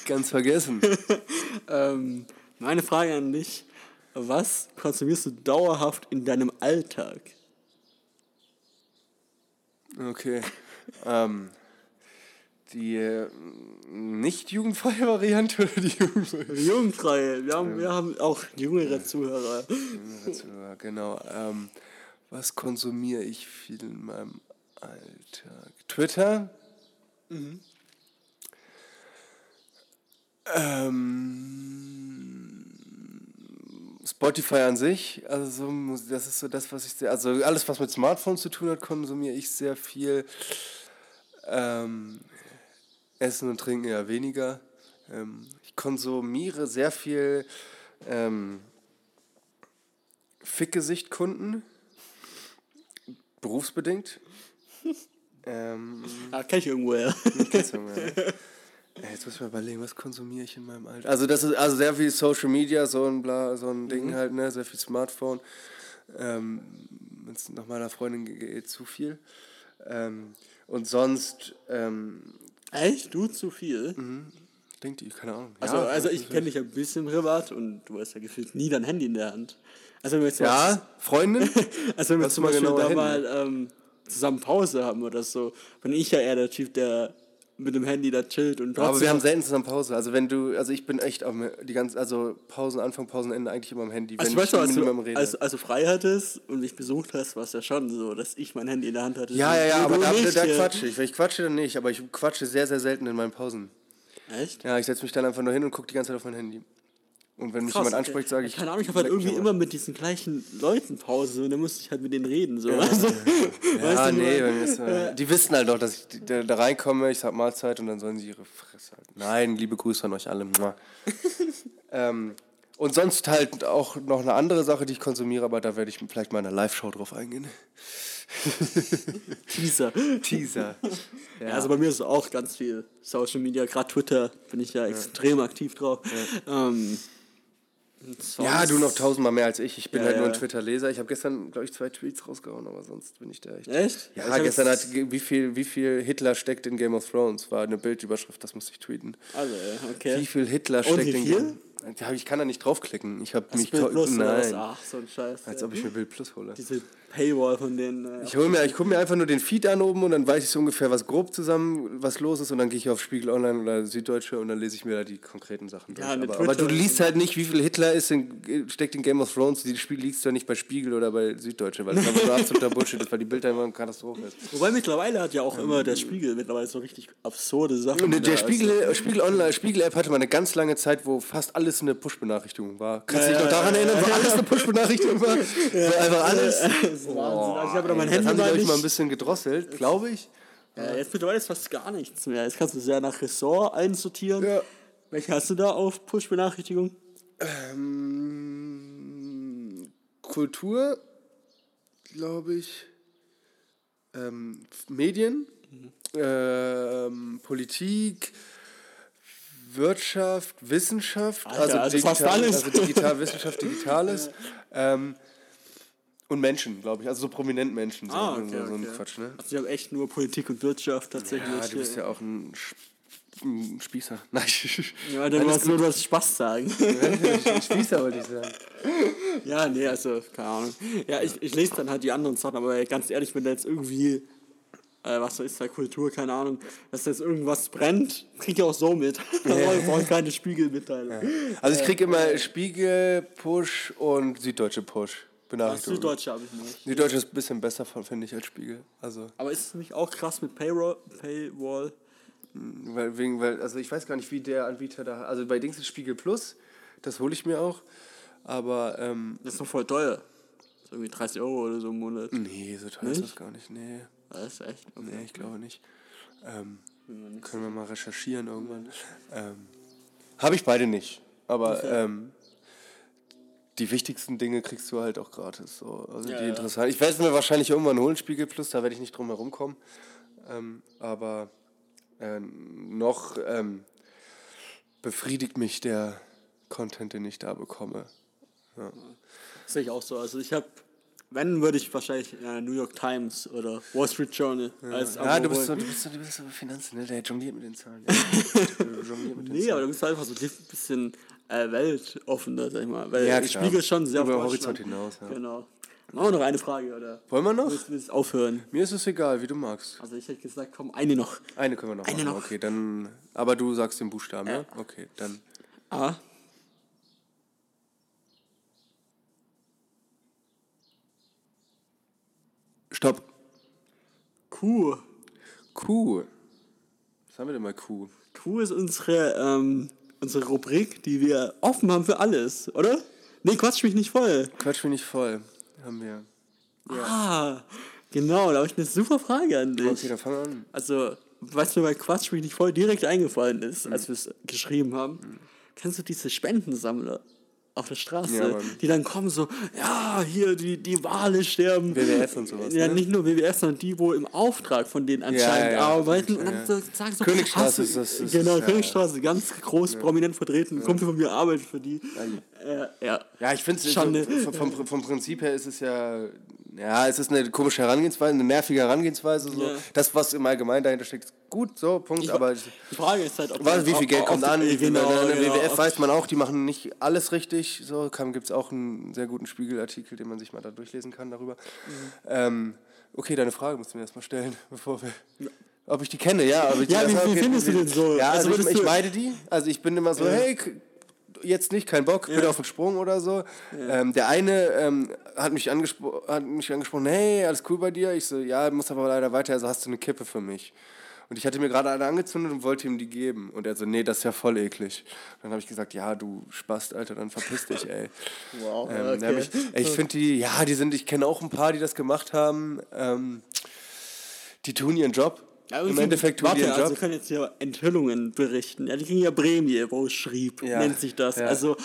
Ganz vergessen. [laughs] ähm, meine Frage an dich. Was konsumierst du dauerhaft in deinem Alltag? Okay. ähm, die äh, nicht jugendfreie Variante oder die [laughs] jugendfreie? Jugendfreie. Wir haben, wir haben auch jüngere Zuhörer. Ja, genau. Ähm, was konsumiere ich viel in meinem Alltag? Twitter. Ähm, Spotify an sich, also so das ist so das, was ich sehr, also alles, was mit Smartphone zu tun hat, konsumiere ich sehr viel. Ähm, Essen und Trinken eher weniger. Ähm, ich konsumiere sehr viel ähm, Fickgesicht-Kunden. Berufsbedingt. Ähm, ah, kenn ich irgendwoher. Kennst du irgendwoher. Jetzt muss ich mal überlegen, was konsumiere ich in meinem Alter? Also das ist also sehr viel Social Media, so ein Bla, so ein Ding mhm. halt, ne? Sehr viel Smartphone. Ähm, Wenn es nach meiner Freundin geht, zu viel. Ähm, und sonst. Ähm, Echt? Du zu viel? Mhm. Denkt die, keine Ahnung. Also, ja, also ich kenne dich ein bisschen privat und du hast ja gefühlt nie dein Handy in der Hand. Also wenn wir jetzt ja, Freundin? [laughs] also wenn wir zum Beispiel da mal ähm, zusammen Pause haben oder so, bin ich ja eher der Typ, der mit dem Handy da chillt und Aber wir haben selten zusammen Pause. Also wenn du, also ich bin echt auch die ganze, also Pausen, Anfang, Pausenende eigentlich immer am Handy. Also wenn ich weiß schon, als, du, als, als du frei hattest und mich besucht hast, war es ja schon so, dass ich mein Handy in der Hand hatte. Ja, ja, ja, aber da, nicht, da quatsche ich. Ich quatsche dann nicht, aber ich quatsche sehr, sehr selten in meinen Pausen. Echt? Ja, ich setze mich dann einfach nur hin und gucke die ganze Zeit auf mein Handy. Und wenn mich Krass, jemand anspricht, sage ich. Keine Ahnung, ich habe halt irgendwie immer mit diesen gleichen Leuten Pause und dann musste ich halt mit denen reden. So. Ja, also, ja, [laughs] nee, ist, äh, die wissen halt doch, dass ich da, da, reinkomme, ich sag Mahlzeit und dann sollen sie ihre Fresse halten. Nein, liebe Grüße an euch alle. [laughs] ähm, und sonst halt auch noch eine andere Sache, die ich konsumiere, aber da werde ich vielleicht mal in einer Live-Show drauf eingehen. [laughs] Teaser. Teaser. Ja. ja. also bei mir ist es auch ganz viel Social Media, gerade Twitter bin ich ja, ja. extrem aktiv drauf. Ja. Ähm, ja, du noch tausendmal mehr als ich. Ich bin ja, halt nur ein Twitter-Leser. Ich habe gestern, glaube ich, zwei Tweets rausgehauen, aber sonst bin ich da echt. Echt? Ja, ich gestern hat, wie viel, wie viel Hitler steckt in Game of Thrones, war eine Bildüberschrift, das musste ich tweeten. Also, okay. Wie viel Hitler steckt in Game of Thrones? Ich kann da nicht draufklicken. Ich habe mich. Bild Plus nein. Ach, so ein Scheiß. Als ob ich mir Bild Plus hole. Diese Paywall von denen. Äh, ich, mir, ich gucke mir einfach nur den Feed an oben und dann weiß ich so ungefähr, was grob zusammen, was los ist und dann gehe ich auf Spiegel Online oder Süddeutsche und dann lese ich mir da die konkreten Sachen durch. Ja, aber, aber, du liest halt nicht, wie viel Hitler ist in, steckt in Game of Thrones. Die Spiel liest du ja nicht bei Spiegel oder bei Süddeutsche, weil das einfach so absoluter [laughs] Bullshit ist, weil die Bilder immer eine Katastrophe ist. Wobei mittlerweile hat ja auch immer der Spiegel mittlerweile so richtig absurde Sachen. Und der Spiegel, Spiegel Online, Spiegel App hatte mal eine ganz lange Zeit, wo fast alles eine Push-Benachrichtigung war. Kannst du dich noch daran erinnern, wo alles eine Push-Benachrichtigung war? [laughs] So einfach alles. [laughs] Das ist Wahnsinn. Also habe aber mein Handy das haben die, mal ein bisschen gedrosselt, glaube ich. Ja, jetzt mittlerweile ist fast gar nichts mehr. Jetzt kannst du sehr nach Ressort einsortieren. Ja. Welche hast du da auf Push-Benachrichtigung? Ähm, Kultur, glaube ich. Ähm, Medien, mhm. ähm, Politik, Wirtschaft, Wissenschaft, Alter, also, also, digital, also digital, Wissenschaft, Digitales. [laughs] ähm, und Menschen, glaube ich. Also so prominent Menschen. So, ah, okay, so, so ein Quatsch, ne? Also ich habe echt nur Politik und Wirtschaft tatsächlich. Ja, du bist ja auch ein, ein Spießer. [laughs] Nein. Ja, dann musst nur das Spaß sagen. [laughs] Spießer wollte ich sagen. Ja, nee, also, keine Ahnung. Ja, ich, ich lese dann halt die anderen Sachen, aber ganz ehrlich, wenn da jetzt irgendwie äh, was ist da Kultur, keine Ahnung, dass jetzt irgendwas brennt, kriege ich auch so mit. [laughs] Ich brauche keine Spiegelmitteilung. Ja. Also ich kriege immer Spiegel, Push und Süddeutsche Push. Benachrichtigung. Süddeutsche habe ich nicht. Süddeutsche ist ein bisschen besser, finde ich, als Spiegel. Also. Aber ist es nicht auch krass mit Payroll, Paywall? Hm, weil, wegen, weil, also ich weiß gar nicht, wie der Anbieter da. Also bei Dings ist Spiegel Plus, das hole ich mir auch. Aber. Ähm, das ist doch voll teuer. Das ist irgendwie 30 Euro oder so im Monat. Nee, so teuer nicht? ist das gar nicht. Nee. Das ist echt? Okay. Nee, ich glaube nicht. Ähm, können wir mal recherchieren irgendwann. Ähm, Habe ich beide nicht. Aber okay. ähm, die wichtigsten Dinge kriegst du halt auch gratis. So. Also ja, die interessant. Ich werde es mir wahrscheinlich irgendwann holen, Spiegel Plus, da werde ich nicht drum herum kommen. Ähm, aber äh, noch ähm, befriedigt mich der Content, den ich da bekomme. Ja. Das sehe ich auch so. Also ich habe, wenn, würde ich wahrscheinlich äh, New York Times oder Wall Street Journal ja. als Ja, du bist, so, du, bist so, du bist so Finanzen, ne? der jongliert mit den Zahlen. [laughs] Ja. mit den nee, Zahlen. aber du bist einfach so ein bisschen äh, weltoffener, sag ich mal. Weil ja, ich spiegel schon sehr Über Horizont hinaus, ja. Genau. Machen wir noch eine Frage, oder? Wollen wir noch? Willst willst aufhören? Mir ist es egal, wie du magst. Also ich hätte gesagt, komm, eine noch. Eine können wir noch Eine machen. noch. Okay, dann... Aber du sagst den Buchstaben, ja? ja? Okay, dann... A. Stopp. Q. Q. Was haben wir denn mal Q? Q ist unsere ähm, unsere Rubrik, die wir offen haben für alles, oder? Nee, quatsch mich nicht voll. Quatsch mich nicht voll. Haben wir. Ja. Ah, genau, da habe ich eine super Frage an dich. Okay, dann wir an. Also, weißt du, weil Quatsch mich nicht voll direkt eingefallen ist, mhm. als wir es geschrieben haben. Mhm. Kennst du diese Spendensammler? Auf der Straße, ja, die dann kommen so, ja, hier, die, die Wale sterben. WWF und sowas. Ja, ne? nicht nur WWF, sondern die, wo im Auftrag von denen anscheinend ja, ja, arbeiten. Und dann so, sagen so, Königstraße ist das. Ist genau, Königstraße, ganz groß, prominent vertreten. Ein Kumpel von mir arbeitet für die. Äh, ja. ja, ich finde es, vom, vom Prinzip her ist es ja ja, es ist eine komische Herangehensweise, eine nervige Herangehensweise. So. Ja. Das, was im Allgemeinen dahinter steckt, ist gut, so, Punkt. Ich, aber die Frage ist halt, ob was, wie viel Geld kommt an? Genau, in der genau, WWF weiß man auch, die machen nicht alles richtig. So gibt es auch einen sehr guten Spiegelartikel, den man sich mal da durchlesen kann darüber. Mhm. Ähm, okay, deine Frage musst du mir erstmal stellen, [laughs] bevor wir. Ja. Ob ich die kenne, ja. Ja, wie, wie findest du denn so? Ja, also, also ich, ich meide die. Also ich bin immer so, ja. hey, jetzt nicht, kein Bock, ja. bin auf den Sprung oder so. Ähm, der eine ähm, hat, mich angespro hat mich angesprochen, hey, alles cool bei dir? Ich so, ja, muss aber leider weiter, also hast du eine Kippe für mich. Und ich hatte mir gerade eine angezündet und wollte ihm die geben. Und er so, nee, das ist ja voll eklig. Und dann habe ich gesagt, ja, du Spast, Alter, dann verpiss dich, ey. [laughs] Wow, ähm, okay. Ich, ich finde die, ja, die sind, ich kenne auch ein paar, die das gemacht haben. Ähm, die tun ihren Job. Ja, Im Endeffekt warte, also wir können jetzt hier Enthüllungen berichten. Ja, die kriegen ja Prämie, wo es schrieb, ja. nennt sich das. Ja. Also,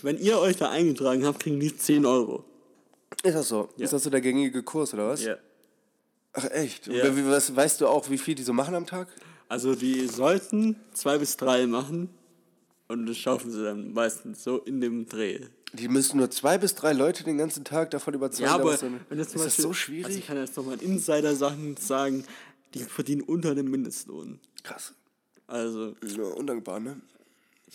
wenn ihr euch da eingetragen habt, kriegen die 10 Euro. Ist das so? Ja. Ist das so der gängige Kurs, oder was? Ja. Ach echt? Ja. Was, weißt du auch, wie viel die so machen am Tag? Also die sollten zwei bis drei machen und das schaffen sie dann meistens so in dem Dreh. Die müssen nur zwei bis drei Leute den ganzen Tag davon überzeugen. Ja, aber wenn das zum ist Beispiel, das so schwierig? Also ich kann jetzt nochmal Insider-Sachen sagen die verdienen unter dem Mindestlohn. Krass. Also. Ja, undankbar, ne?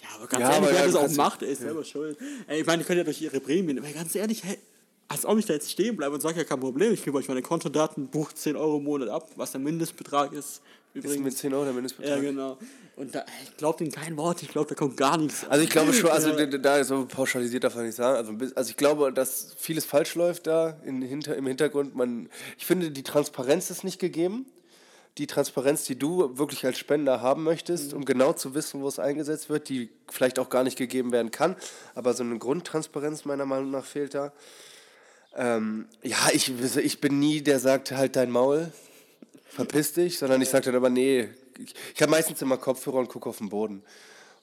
Ja, aber ganz ja, ehrlich, wer das auch macht, der ist ja. selber schuld. Ey, ich meine, die können ja durch ihre Prämien, aber ganz ehrlich, hey, als ob ich da jetzt stehen bleibe und sage, ja, kein Problem, ich gebe euch meine Kontodaten, bucht 10 Euro im Monat ab, was der Mindestbetrag ist. Übrigens. Ist mit 10 Euro der Mindestbetrag? Ja, genau. Und da, ich glaube denen kein Wort, ich glaube, da kommt gar nichts. Also ich glaube schon, also ja. da so pauschalisiert darf man nicht sagen. Also, also ich glaube, dass vieles falsch läuft da in, hinter, im Hintergrund. Man, ich finde, die Transparenz ist nicht gegeben die Transparenz, die du wirklich als Spender haben möchtest, um genau zu wissen, wo es eingesetzt wird, die vielleicht auch gar nicht gegeben werden kann. Aber so eine Grundtransparenz meiner Meinung nach fehlt da. Ähm, ja, ich, ich bin nie der sagt, halt dein Maul, verpiss dich, sondern ich sage dann aber, nee, ich, ich habe meistens immer Kopfhörer und gucke auf den Boden.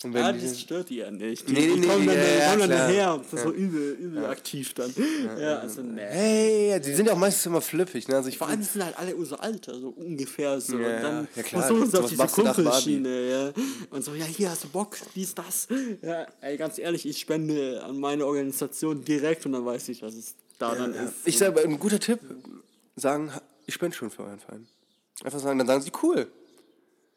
Und wenn ah, das stört die ja nicht. Die, nee, die nee, kommen dann, ja, kommen dann nachher und ja. so übel, übel ja. aktiv dann. Ja, also ne. Hey, die sind ja auch meistens immer flippig. Ne? Also ich Vor allem sind halt alle unser Alter, so ungefähr so. Ja, und dann ja, klar. versuchen sie auf diese Kumpelschiene. Ja. Und so, ja, hier hast du Bock, dies, das. Ja, ey, ganz ehrlich, ich spende an meine Organisation direkt und dann weiß ich, was es da dann ist. Ich sage, ein guter Tipp, sagen, ich spende schon für euren Verein. Einfach sagen, dann sagen sie, cool.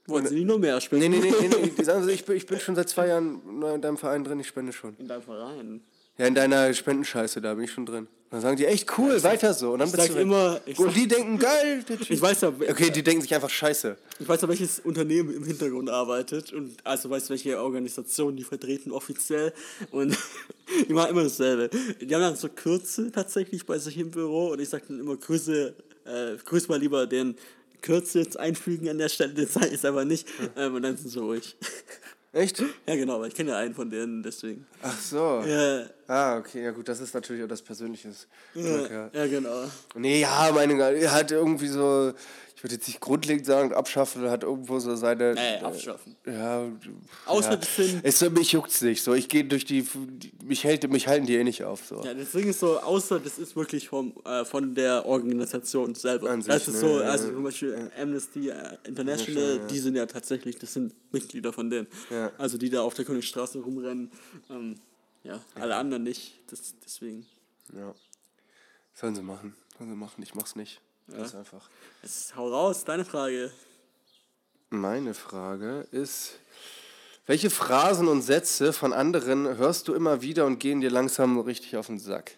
Wollen Sie nicht nur mehr spenden? Nee, nee, nee, nee, die [laughs] sagen so, ich bin, ich bin schon seit zwei Jahren in deinem Verein drin, ich spende schon. In deinem Verein? Ja, in deiner Spendenscheiße, da bin ich schon drin. dann sagen die, echt cool, ich weiter so. Und dann ich bist du immer, ich Und die denken, geil. Ich weiß ja, okay, die denken sich einfach scheiße. Ich weiß ja, welches Unternehmen im Hintergrund arbeitet. Und also weiß, welche Organisation die vertreten offiziell. Und [laughs] die machen immer dasselbe. Die haben dann so Kürze tatsächlich bei sich im Büro. Und ich sage dann immer, grüße, äh, grüß mal lieber den Kürze jetzt einfügen an der Stelle, das ist aber nicht. Ähm, und dann sind sie ruhig. Echt? [laughs] Ja, genau, aber ich kenne ja einen von denen, deswegen. Ach so. Ja. Ah, okay, ja gut, das ist natürlich auch das Persönliche. Ja, ja, genau. Nee, ja, meine, er hat irgendwie so, ich würde jetzt nicht grundlegend sagen, abschaffen, hat irgendwo so seine. Nee, abschaffen. Ja. Außer ja. das sind. Es, mich juckt's nicht. So, ich gehe durch die. Mich, hält, mich halten die eh nicht auf. So. Ja, das Ding ist so, außer das ist wirklich vom, äh, von der Organisation selber. An das sich, ist ne? so, also zum Beispiel. Amnesty äh, International, ja, die sind ja tatsächlich, das sind Mitglieder von denen. Also die da auf der Königstraße rumrennen. Ähm, ja, alle anderen nicht. Das, deswegen. Ja. Sollen sie machen. Sollen sie machen. Ich mach's nicht. Ganz ja. einfach. Jetzt hau raus, deine Frage. Meine Frage ist, welche Phrasen und Sätze von anderen hörst du immer wieder und gehen dir langsam richtig auf den Sack?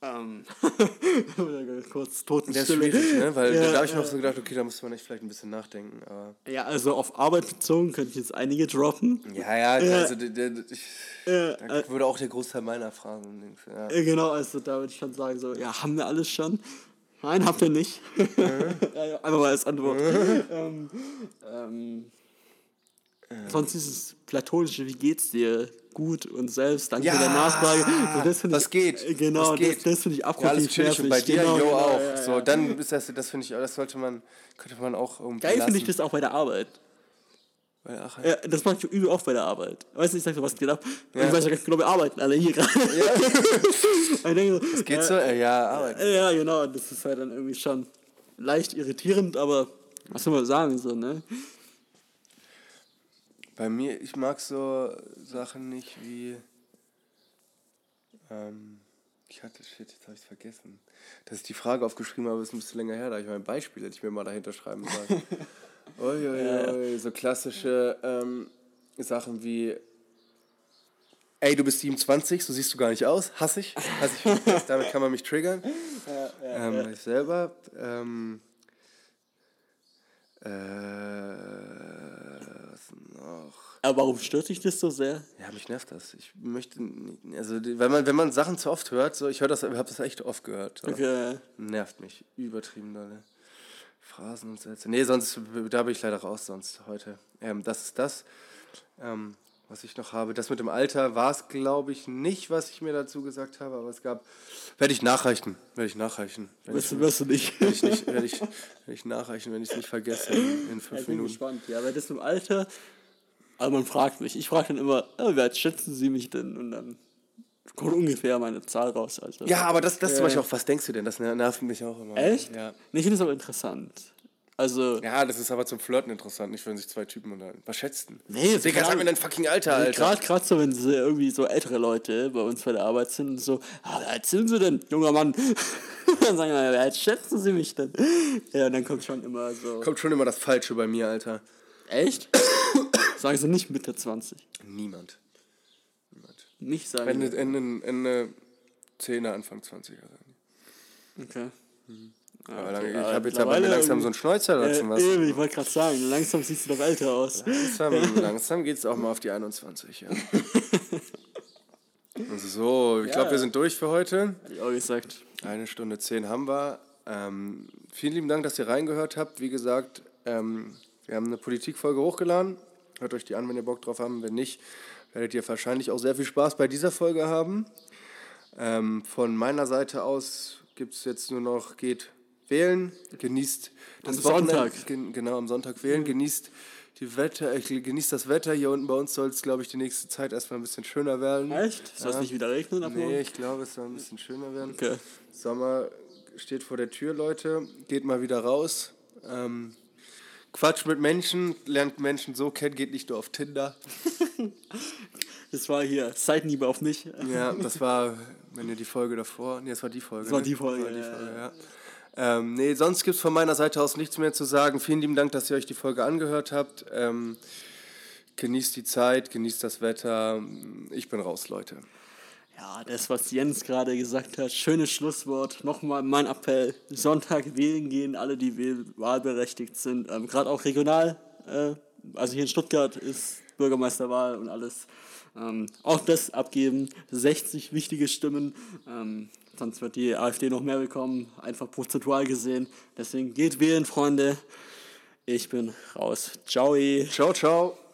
Ähm, [laughs] kurz Totenstille. Das ist schwierig, ne? Weil ja, da habe ich noch so gedacht, okay, da muss man echt vielleicht ein bisschen nachdenken. Aber ja, also auf Arbeit bezogen könnte ich jetzt einige droppen. Ja, ja, ja. also der, der, ich, ja, da äh, würde auch der Großteil meiner Fragen. Ja. genau, also da würde ich schon sagen, so, ja, haben wir alles schon? Nein, habt ihr nicht. Mhm. [laughs] Einfach mal als Antwort. ähm, ähm, Sonst dieses platonische, wie geht's dir? Gut und selbst, danke ja, für der Nachfrage. So, das was ich, geht? Genau, was geht? das, das finde ich abgrundtief ja, alles bei dir, genau, jo, genau, auch. Ja, ja, so, dann ist das, das finde ich, das sollte man, könnte man auch irgendwie Geil finde ich das auch bei der Arbeit. Arbeit? Ja, das mache ich übel oft bei der Arbeit. Weißt du, ich sag so, was geht ab? Ja. Und ich weiß ja ganz genau, wir arbeiten alle hier gerade. Ja. [laughs] denke, das geht äh, so? Ja, arbeiten. Ja, genau. Das ist halt dann irgendwie schon leicht irritierend, aber was soll man sagen, so, ne? Bei mir, ich mag so Sachen nicht wie. Ähm, ich hatte, shit, jetzt habe ich es vergessen. Dass ich die Frage aufgeschrieben habe, ist ein bisschen länger her, da ich mein Beispiel hätte ich mir mal dahinter schreiben sollen. Uiuiui, [laughs] ja. so klassische ähm, Sachen wie. Ey, du bist 27, so siehst du gar nicht aus. Hass ich. Hass ich. Damit kann man mich triggern. [laughs] Ja, ja, ähm, Ich selber. Ähm, äh, noch? Aber warum stört dich das so sehr? Ja, mich nervt das. Ich möchte, also wenn man, wenn man Sachen zu oft hört, so ich höre das, habe das echt oft gehört. So. Okay. Nervt mich, übertrieben dolle. Phrasen und Sätze. Nee, sonst, da bin ich leider raus sonst heute. Ähm, das ist das, ähm, was ich noch habe. Das mit dem Alter war es, glaube ich, nicht, was ich mir dazu gesagt habe, aber es gab, werde ich nachreichen, werde ich nachreichen. Wirst du, wirst du nicht. Werde ich, nicht, werde ich, werde ich nachreichen, wenn ich es nicht vergesse in, in fünf ja, ich bin Minuten. gespannt. Ja, weil das mit dem Alter, aber man fragt mich, ich frage dann immer, oh, wer schätzen Sie mich denn? Und dann kommt ungefähr meine Zahl raus. Also. Ja, aber das, das äh, zum Beispiel auch, was denkst du denn? Das nervt mich auch immer. Echt? Ja. Nee, ich finde es aber interessant. Also. Ja, das ist aber zum Flirten interessant, nicht wenn sich zwei Typen unterhalten. Was schätzt denn? Nee, Digga, sag mir dein fucking Alter, Alter. Gerade so, wenn sie irgendwie so ältere Leute bei uns bei der Arbeit sind und so, ah, wer erzählen sie denn, junger Mann? [laughs] dann sagen wir, wer schätzen sie mich denn? Ja, und dann kommt schon immer so. Kommt schon immer das Falsche bei mir, Alter. Echt? [coughs] sagen sie nicht Mitte 20? Niemand. Niemand. Nicht sagen. Ende, Ende, Ende 10er, Anfang 20er. Okay. Mhm. Aber okay, ich habe jetzt aber langsam so einen Schnäuzer dazu. Äh, was. ich wollte gerade sagen, langsam siehst du doch älter aus. Langsam, [laughs] langsam geht es auch mal auf die 21, ja. [laughs] so, ich ja. glaube, wir sind durch für heute. Hab ich auch gesagt. Eine Stunde zehn haben wir. Ähm, vielen lieben Dank, dass ihr reingehört habt. Wie gesagt, ähm, wir haben eine Politikfolge hochgeladen. Hört euch die an, wenn ihr Bock drauf habt. Wenn nicht, werdet ihr wahrscheinlich auch sehr viel Spaß bei dieser Folge haben. Ähm, von meiner Seite aus gibt es jetzt nur noch, geht wählen, genießt das am Sonntag. Gen, genau, am Sonntag wählen, genießt die Wetter, ich genießt das Wetter. Hier unten bei uns soll es, glaube ich, die nächste Zeit erstmal ein bisschen schöner werden. Echt? Soll es ja. nicht wieder regnen? Ab nee, ich glaube, es soll ein bisschen schöner werden. Okay. Sommer steht vor der Tür, Leute. Geht mal wieder raus. Ähm, Quatsch mit Menschen, lernt Menschen so kennen, geht nicht nur auf Tinder. [laughs] das war hier Seitenhiebe auf mich. Ja, das war, wenn ihr die Folge davor, nee, das war die Folge. Das war ne? die Folge, das war die Folge ja. ja. Ähm, nee, sonst gibt es von meiner Seite aus nichts mehr zu sagen. Vielen lieben Dank, dass ihr euch die Folge angehört habt. Ähm, genießt die Zeit, genießt das Wetter. Ich bin raus, Leute. Ja, das, was Jens gerade gesagt hat, schönes Schlusswort. Nochmal mein Appell: Sonntag wählen gehen, alle, die wahlberechtigt sind. Ähm, gerade auch regional. Äh, also hier in Stuttgart ist Bürgermeisterwahl und alles. Ähm, auch das abgeben. 60 wichtige Stimmen. Ähm, sonst wird die AfD noch mehr bekommen, einfach prozentual gesehen. Deswegen geht wählen, Freunde. Ich bin raus. Ciao. Ciao, ciao.